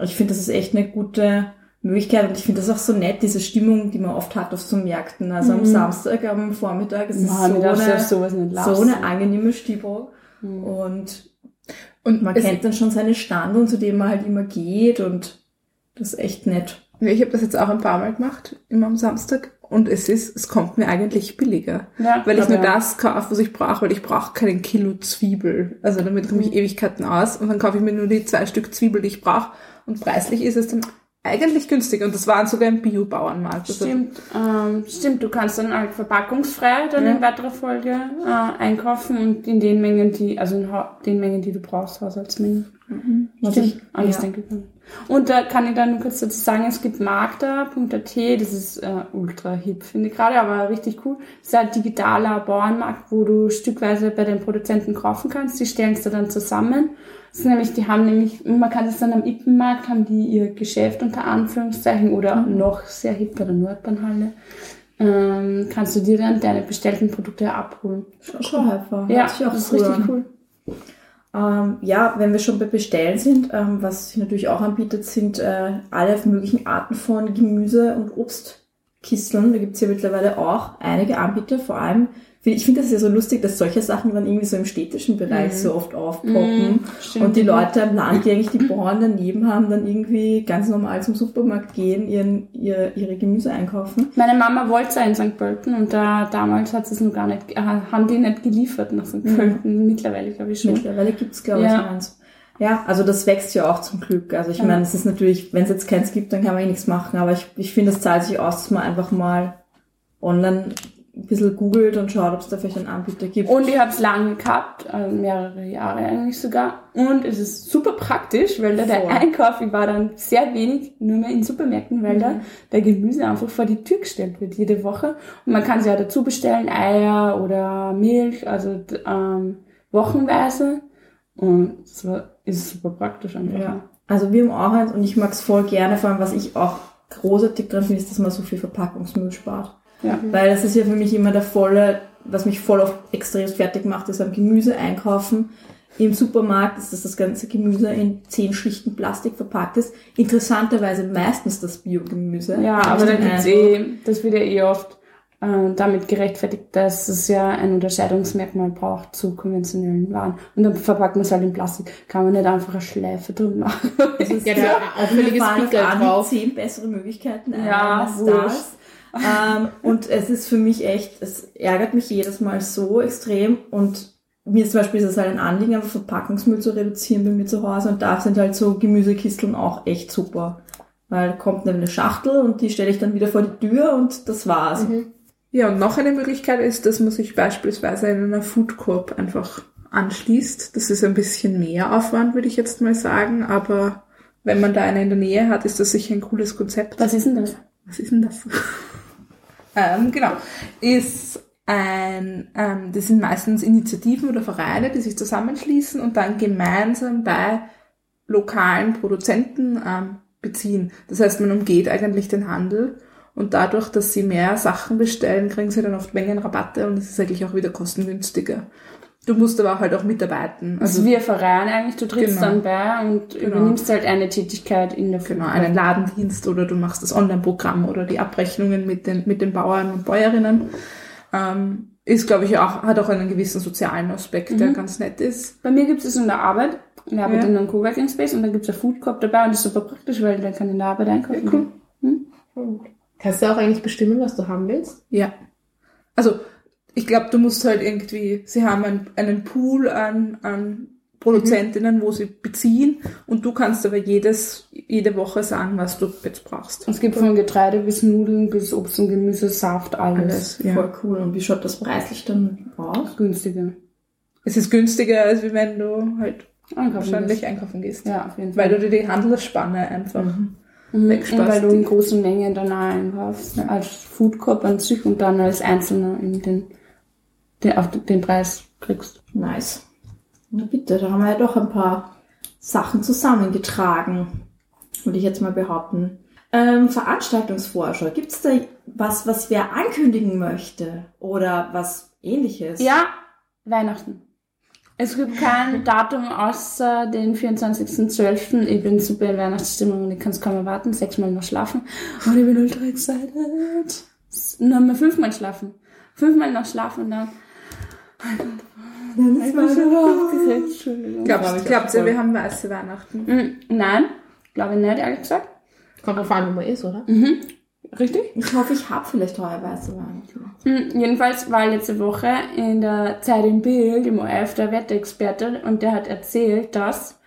ich finde, das ist echt eine gute Möglichkeit und ich finde das auch so nett, diese Stimmung, die man oft hat auf so Märkten. Also am Samstag, am Vormittag, es ist Mhm. Man so eine, sowas nicht so eine angenehme Stimmung. Mhm. Und Und man es- kennt dann schon seine Stand zu denen man halt immer geht und das ist echt nett. Ich habe das jetzt auch ein paar Mal gemacht, immer am Samstag. Und es ist, es kommt mir eigentlich billiger. Ja, weil ich nur ja. das kaufe, was ich brauche, weil ich brauche keinen Kilo Zwiebel. Also damit komme ich Ewigkeiten aus und dann kaufe ich mir nur die zwei Stück Zwiebel, die ich brauche. Und preislich ist es dann eigentlich günstig. Und das waren sogar im Bio-Bauernmarkt. Also- Stimmt, ähm, stimmt, du kannst dann halt verpackungsfrei dann in weiterer Folge äh, einkaufen und in den Mengen, die, also in den Mengen, die du brauchst, Haushaltsmengen. Was Stimmt, ich, alles ja. denke. Und da kann ich dann nur kurz dazu sagen, es gibt Magda.at, das ist äh, ultra hip, finde ich gerade, aber richtig cool. Das ist ein digitaler Bauernmarkt, wo du stückweise bei den Produzenten kaufen kannst. Die stellen es dir dann zusammen. Das ist nämlich, die haben nämlich, man kann es dann am Ippenmarkt, haben die ihr Geschäft unter Anführungszeichen oder noch sehr hip bei der Nordbahnhalle. Ähm, kannst du dir dann deine bestellten Produkte abholen. Schau einfach. Ja, das ist cool richtig cool. Ähm, ja, wenn wir schon bei Bestellen sind, ähm, was sich natürlich auch anbietet, sind äh, alle möglichen Arten von Gemüse- und Obstkisteln. Da gibt's hier mittlerweile auch einige Anbieter, vor allem, ich finde das ja so lustig, dass solche Sachen dann irgendwie so im städtischen Bereich so oft aufpoppen. Mhm, und die Leute im Land, die eigentlich die Bauern daneben haben, dann irgendwie ganz normal zum Supermarkt gehen, ihren, ihr, ihre Gemüse einkaufen. Meine Mama wollte in St. Pölten und da damals hat sie es noch gar nicht, äh, haben die nicht geliefert nach St. Pölten. Mittlerweile glaube ich schon. Mittlerweile gibt's glaube Ja. ich, eins. Ja, also das wächst ja auch zum Glück. Also ich Ja. meine, es ist natürlich, wenn es jetzt keins gibt, dann kann man eh nichts machen. Aber ich, ich finde, es zahlt sich aus, dass man einfach mal online ein bisschen googelt und schaut, ob es da vielleicht einen Anbieter gibt. Und ich habe es lange gehabt, äh, mehrere Jahre eigentlich sogar. Und es ist super praktisch, weil da der. Einkauf, ich war dann sehr wenig nur mehr in Supermärkten, weil Mhm. da der Gemüse einfach vor die Tür gestellt wird jede Woche. Und man kann sich ja dazu bestellen, Eier oder Milch, also ähm, wochenweise. Und es ist super praktisch einfach. ja. Also wir haben auch eins und ich mag es voll gerne, vor allem was ich auch großartig dran finde, ist, dass man so viel Verpackungsmüll spart. Ja. Weil das ist ja für mich immer der volle, was mich voll oft extrem fertig macht, ist am Gemüse einkaufen. Im Supermarkt ist das das ganze Gemüse in zehn Schichten Plastik verpackt ist. Interessanterweise meistens das Biogemüse. Ja, aber da gibt's eh, das wird ja eh oft äh, damit gerechtfertigt, dass es ja ein Unterscheidungsmerkmal braucht zu konventionellen Waren. Und dann verpackt man es halt in Plastik. Kann man nicht einfach eine Schleife drum machen. Ja, da Mir auffälliges fallen auf Pickel Anhieb drauf. zehn bessere Möglichkeiten ein Ja, als wurscht. das. Ähm, und es ist für mich echt, es ärgert mich jedes Mal so extrem und mir zum Beispiel ist es halt ein Anliegen, einfach Verpackungsmüll zu reduzieren bei mir zu Hause und da sind halt so Gemüsekisteln auch echt super. Weil kommt eine Schachtel und die stelle ich dann wieder vor die Tür und das war's. Ja, und noch eine Möglichkeit ist, dass man sich beispielsweise in einer Food Corp einfach anschließt. Das ist ein bisschen mehr Aufwand, würde ich jetzt mal sagen, aber wenn man da eine in der Nähe hat, ist das sicher ein cooles Konzept. Was ist denn das? Was ist denn das? Ähm, genau. Ist ein, ähm, das sind meistens Initiativen oder Vereine, die sich zusammenschließen und dann gemeinsam bei lokalen Produzenten ähm, beziehen. Das heißt, man umgeht eigentlich den Handel und dadurch, dass sie mehr Sachen bestellen, kriegen sie dann oft Mengenrabatte und es ist eigentlich auch wieder kostengünstiger. Du musst aber halt auch mitarbeiten. Also wie ein Verein eigentlich, du trittst Genau. dann bei und Genau. übernimmst halt eine Tätigkeit in der Genau, einen Ladendienst oder du machst das Online-Programm oder die Abrechnungen mit den, mit den Bauern und Bäuerinnen. Ähm, ist, glaube ich, auch, hat auch einen gewissen sozialen Aspekt, der ganz nett ist. Bei mir gibt es in der Arbeit. Ich arbeite Ja. in einem Coworking Space und da gibt es ein Food Corp dabei und das ist super praktisch, weil dann kann ich in der Arbeit einkaufen. Ja, cool. gehen. Kannst du auch eigentlich bestimmen, was du haben willst? Ja. Also, ich glaube, du musst halt irgendwie, sie haben einen, einen Pool an, an Produzentinnen, wo sie beziehen und du kannst aber jedes, jede Woche sagen, was du jetzt brauchst. Es gibt von Getreide bis Nudeln bis Obst und Gemüse, Saft, alles. Alles, ja. Voll cool. Und wie schaut das preislich dann aus? Günstiger. Es ist günstiger, als wenn du halt Einkaufen wahrscheinlich gehst. einkaufen gehst. Ja, auf jeden Fall. Weil du dir die Handelsspanne einfach Mhm. Und wegsparst. weil du in großen Mengen dann auch einkaufst. Als Food Corp an sich und dann als Einzelner in den, den, auf den Preis kriegst. Nice. Na bitte, da haben wir ja doch ein paar Sachen zusammengetragen, würde ich jetzt mal behaupten. Ähm, Veranstaltungsvorschau. Gibt es da was, was wer ankündigen möchte? Oder was ähnliches? Ja, Weihnachten. Es gibt kein Datum außer den 24.12. Ich bin super in Weihnachtsstimmung und ich kann es kaum erwarten. Sechsmal noch schlafen. Und ich bin ultra excited. Nur mal fünfmal schlafen. Fünfmal noch schlafen und dann. Ich bin so aufgeregt. Entschuldigung. Ihr, wir haben weiße Weihnachten? Mm, Nein, glaube ich nicht, ehrlich gesagt. Kommt drauf an, wo man ist, oder? Richtig? Ich hoffe, ich habe vielleicht heuer weiße Weihnachten. Hm, Jedenfalls war letzte Woche in der Zeit im Bild, im ORF, der Wetterexperte und der hat erzählt, dass,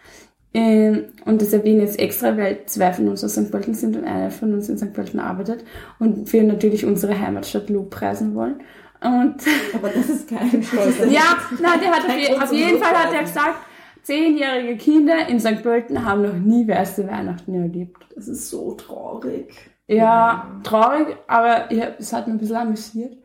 ähm, und das erwähne ich jetzt extra, weil zwei von uns aus St. Pölten sind und einer von uns in St. Pölten arbeitet und wir natürlich unsere Heimatstadt lobpreisen wollen. Und Aber das ist kein Schluss. ja, nein, der hat auf, je, auf jeden Fall hat er gesagt, zehnjährige Kinder in St. Pölten haben noch nie weiße Weihnachten erlebt. Das ist so traurig. Ja, traurig, aber ja, es hat mich ein bisschen amüsiert.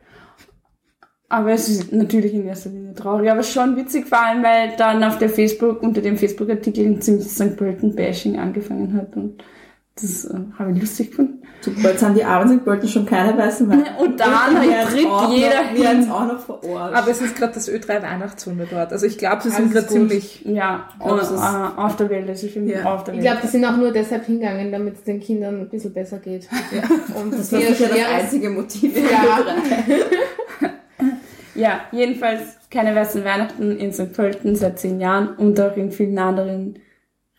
Aber es ist natürlich in erster Linie traurig, aber schon witzig, vor allem, weil dann auf der Facebook, unter dem Facebook-Artikel ein ziemlich St. Pölten-Bashing angefangen hat und das äh, habe ich lustig gefunden. Super, jetzt haben die Armen St. Pölten schon keine weißen Weihnachten. Und dann jetzt tritt jeder noch, hin. jetzt auch noch vor Ort. Aber es ist gerade das Ö3 Weihnachtswunder dort. Also ich glaube, sie sind gerade ziemlich. Ja, glaub, ist- äh, auf der Welt, also ich finde Ja. auf der Ich glaube, die sind auch nur deshalb hingegangen, damit es den Kindern ein bisschen besser geht. Und das das hier sicher das ist. einzige Motiv Ja. Ö3. Ja, jedenfalls keine weißen Weihnachten in St. Pölten seit zehn Jahren und auch in vielen anderen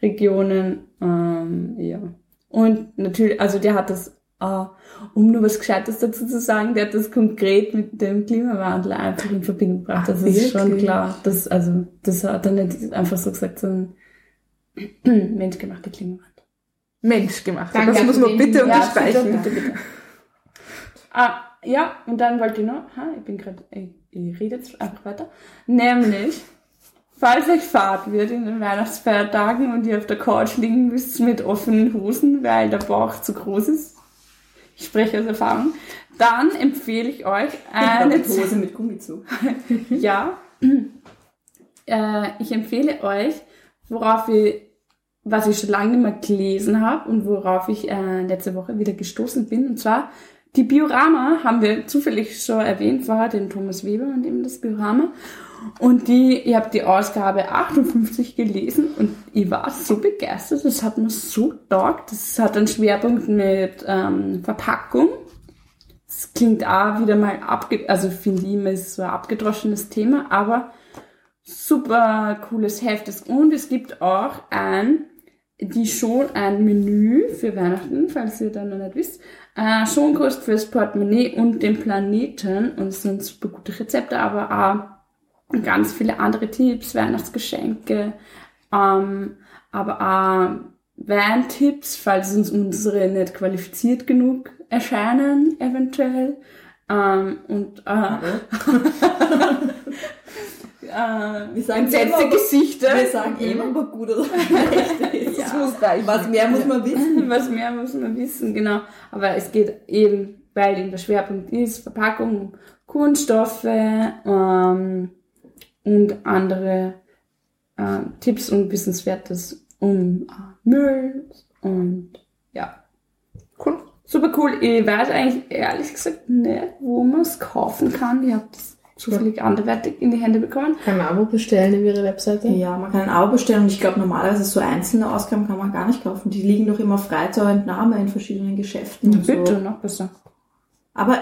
Regionen. Ähm, ja. Und natürlich, also der hat das, äh, um nur was Gescheites dazu zu sagen, der hat das konkret mit dem Klimawandel einfach in Verbindung gebracht. Das ist schon klar. Das, also, das hat er nicht einfach so gesagt, sondern menschgemachter Klimawandel. Mensch gemacht. Danke das muss man bitte unterstreichen. bitte, bitte, bitte. Ah, ja, und dann wollte ich noch, ha, ich bin gerade, ich, ich rede jetzt einfach weiter, nämlich, falls euch Fahrt wird in den Weihnachtsfeiertagen und ihr auf der Couch liegen müsst mit offenen Hosen, weil der Bauch zu groß ist, ich spreche aus Erfahrung, dann empfehle ich euch eine Eine Hose mit Gummizug. ja. Äh, ich empfehle euch, worauf ich, was ich schon lange nicht mehr gelesen habe und worauf ich äh, letzte Woche wieder gestoßen bin, und zwar die Biorama haben wir zufällig schon erwähnt vorher, den Thomas Weber und eben das Biorama. Und die, ich habe die Ausgabe 58 gelesen und ich war so begeistert, das hat mir so taugt. Das hat einen Schwerpunkt mit ähm, Verpackung. Es klingt auch wieder mal abge... Also finde ich ist so ein abgedroschenes Thema, aber super cooles Heft. ist. Und es gibt auch ein, die schon ein Menü für Weihnachten, falls ihr dann noch nicht wisst. Äh, Schonkost fürs Portemonnaie und den Planeten. Und es sind super gute Rezepte, aber auch ganz viele andere Tipps, Weihnachtsgeschenke, ähm, aber auch Weintipps, falls uns unsere nicht qualifiziert genug erscheinen, eventuell. Ähm, und äh, äh, Wir sagen entsetzte immer- Gesichter. Wir sagen immer, ob gut oder schlecht. Das muss reichen. Was mehr muss man wissen. Was mehr muss man wissen, genau. Aber es geht eben, weil eben der Schwerpunkt ist, Verpackung, Kunststoffe ähm, und andere äh, Tipps und Wissenswertes um äh, Müll und ja. Cool. Super cool. Ich weiß eigentlich ehrlich gesagt nicht, wo man es kaufen kann. Ich habe das zufällig anderweitig in die Hände bekommen. Kann man Abo bestellen über ihre Webseite? Ja, man kann ein Abo bestellen und ich glaube normalerweise so einzelne Ausgaben kann man gar nicht kaufen. Die liegen doch immer frei zur Entnahme in verschiedenen Geschäften und Bitte, so. noch besser. Aber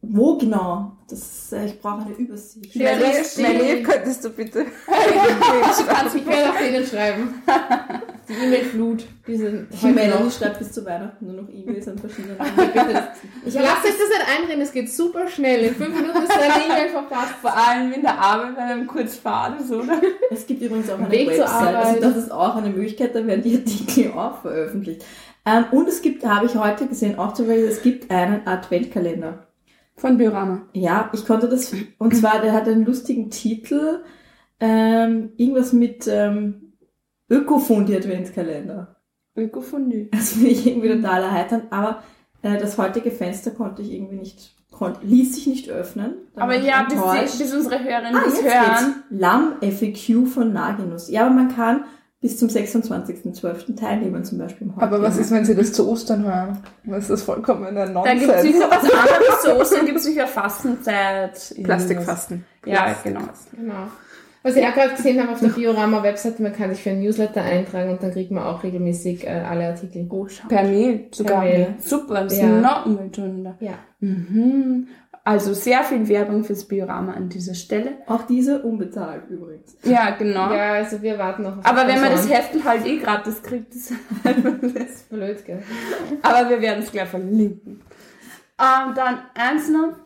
wo genau? Das, äh, ich brauche eine Übersicht. Steht. könntest du bitte Du kannst mich gerne auf denen schreiben. Die E-Mail-Flut. Diese Die Melanie schreibt bis zu Weihnachten nur noch E-Mails an verschiedene Leute. Ich lasse euch das nicht einreden, es geht super schnell. In fünf Minuten ist eine E-Mail verfasst. Vor allem in der Arbeit, wenn man kurz fahren ist, oder? Es gibt übrigens auch eine Weg zur Website, also Arbeit. das ist auch eine Möglichkeit, da werden die Artikel auch veröffentlicht. Ähm, und es gibt, habe ich heute gesehen, auch zum Beispiel, es gibt einen Adventkalender. Von Biorama. Ja, ich konnte das, und zwar, der hat einen lustigen Titel, ähm, irgendwas mit ähm, Ökofundi Adventskalender. Ökofondue. Das finde ich irgendwie total erheiternd, aber äh, das heutige Fenster konnte ich irgendwie nicht, konnte, ließ sich nicht öffnen. Aber ja, bis, bis unsere Hörerinnen Ah, das hören. geht's. Lamm FAQ von Naginus. Ja, aber man kann bis zum 26.12. teilnehmen, zum Beispiel im Aber was Heute. ist, wenn sie das zu Ostern hören? Das ist das vollkommener Da Nonsens. gibt es sicher was anderes zu Ostern, gibt es sicher Fastenzeit. Plastikfasten. Ja, genau. Genau. Was ich auch gerade gesehen habe auf der Biorama-Webseite, man kann sich für ein Newsletter eintragen und dann kriegt man auch regelmäßig äh, alle Artikel. Oh. Per Mail sogar. Per Mail. Super, das Ja. ist noch mal. Ja. Mhm. Also sehr viel Werbung fürs Biorama an dieser Stelle. Auch diese unbezahlt übrigens. Ja, genau. Ja, also wir warten noch auf Aber wenn man das. Heftel halt eh gratis kriegt, ist ist blöd, gell? Aber wir werden es gleich verlinken. Ähm, dann eins noch.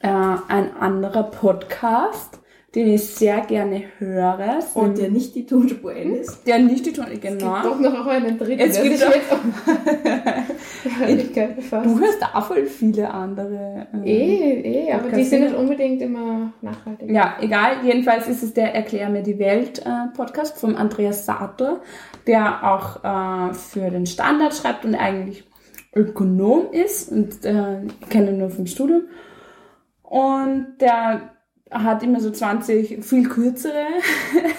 Äh, ein anderer Podcast, den ich sehr gerne höre. Und der nicht die Tonspur ist. der nicht die Ton, Doch genau. noch auch einen dritten, Es gibt auch-. Du hörst auch voll viele andere. ähm, Eh, eh, aber die sind nicht unbedingt immer nachhaltig. Ja, egal. Jedenfalls ist es der Erklär mir die Welt äh, Podcast vom Andreas Sator, der auch äh, für den Standard schreibt und eigentlich Ökonom ist und äh, ich kenne ihn nur vom Studium. Und der hat immer so 20 viel kürzere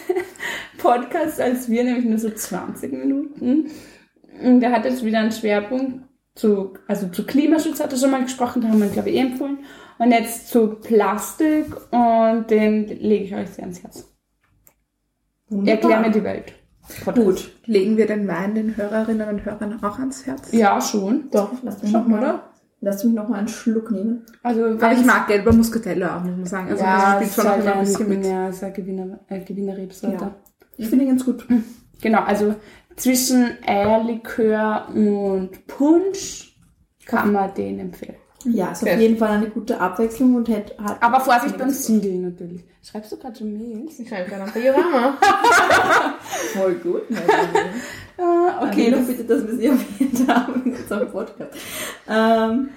Podcasts als wir, nämlich nur so 20 Minuten. Und der hat jetzt wieder einen Schwerpunkt zu, also zu Klimaschutz hat er schon mal gesprochen, da haben wir, glaube ich, eh empfohlen. Und jetzt zu Plastik und den lege ich euch sehr ans Herz. Erklär mir die Welt. Gut, legen wir den Wein den Hörerinnen und Hörern auch ans Herz? Ja, schon. Doch, lass mich Schon, oder? Lass mich noch mal einen Schluck nehmen. Also, Aber ich mag gelber Muscatello auch, muss man sagen. Also ja, das spielt schon auch halt immer ein bisschen mit. ja, ist ein Gewinner, äh, Gewinnerrebsorte. Ja. Ich finde ihn ganz gut. Genau, also zwischen Eierlikör und Punsch kann man den empfehlen. Ja, ist auf Okay. jeden Fall eine gute Abwechslung und hat, hat Aber Vorsicht beim Siegeln natürlich. Schreibst du gerade schon Mails? Ich schreibe gerade am Biorama. voll gut. Ah, Okay, das, bitte, dass wir sie erwähnt haben in unserem Podcast. Ähm,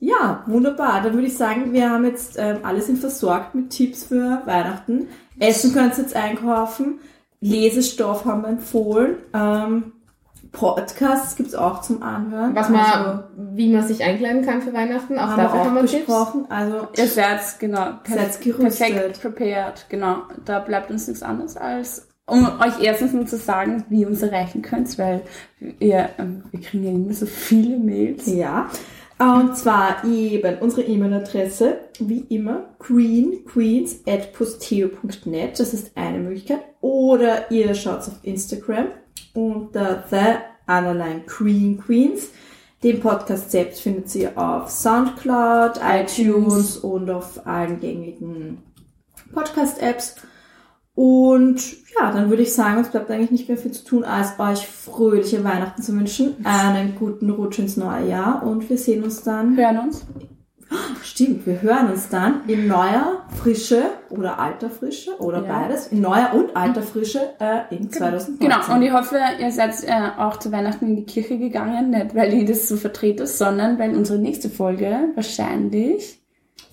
ja, wunderbar. Dann würde ich sagen, wir haben jetzt ähm, alle sind versorgt mit Tipps für Weihnachten. Essen könnt ihr jetzt einkaufen. Lesestoff haben wir empfohlen. Ähm, Podcasts gibt's auch zum Anhören. Was man, also, wie man sich einkleiden kann für Weihnachten, auch haben wir dafür haben auch wir Tipps. besprochen. Also ihr seid, genau, Seid gerüstet. perfekt prepared. Genau, da bleibt uns nichts anderes als, um euch erstens nur zu sagen, wie ihr uns erreichen könnt, weil ihr, ähm, wir kriegen ja immer so viele Mails. Ja. Und zwar eben unsere E-Mail-Adresse, wie immer, queenqueens at posteo.net. Das ist eine Möglichkeit. Oder ihr schaut auf Instagram unter the underline Queen Queens. Den Podcast selbst findet ihr auf Soundcloud, iTunes und auf allen gängigen Podcast-Apps. Und ja, dann würde ich sagen, es bleibt eigentlich nicht mehr viel zu tun, als euch fröhliche Weihnachten zu wünschen, einen guten Rutsch ins neue Jahr und wir sehen uns dann, Hören uns. stimmt, wir hören uns dann in neuer Frische oder alter Frische oder Ja. beides, in neuer und alter Frische äh, in 2019. Genau, und ich hoffe, ihr seid äh, auch zu Weihnachten in die Kirche gegangen, nicht weil ich das so vertrete, sondern weil unsere nächste Folge wahrscheinlich,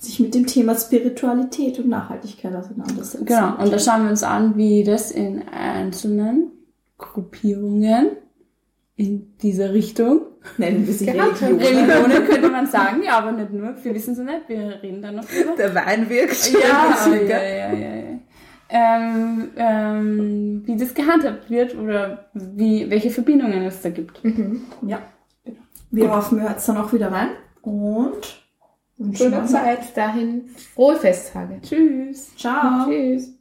sich mit dem Thema Spiritualität und Nachhaltigkeit auseinandersetzen. genau, und da schauen wir uns an, wie das in einzelnen Gruppierungen in dieser Richtung, nennen wir sie Gehabt hat. Religion. Religionen könnte man sagen, ja, aber nicht nur, wir wissen es nicht, wir reden da noch drüber. Der Wein wirkt. Ja, Schön, ja, ja, ja, ja. Ähm, ähm, wie das gehandhabt wird oder wie, welche Verbindungen es da gibt. Ja. Wir hoffen, ihr hört dann auch wieder rein und wünschen Schöne Zeit. Dahin frohe Festtage. Tschüss. Ciao. Tschüss.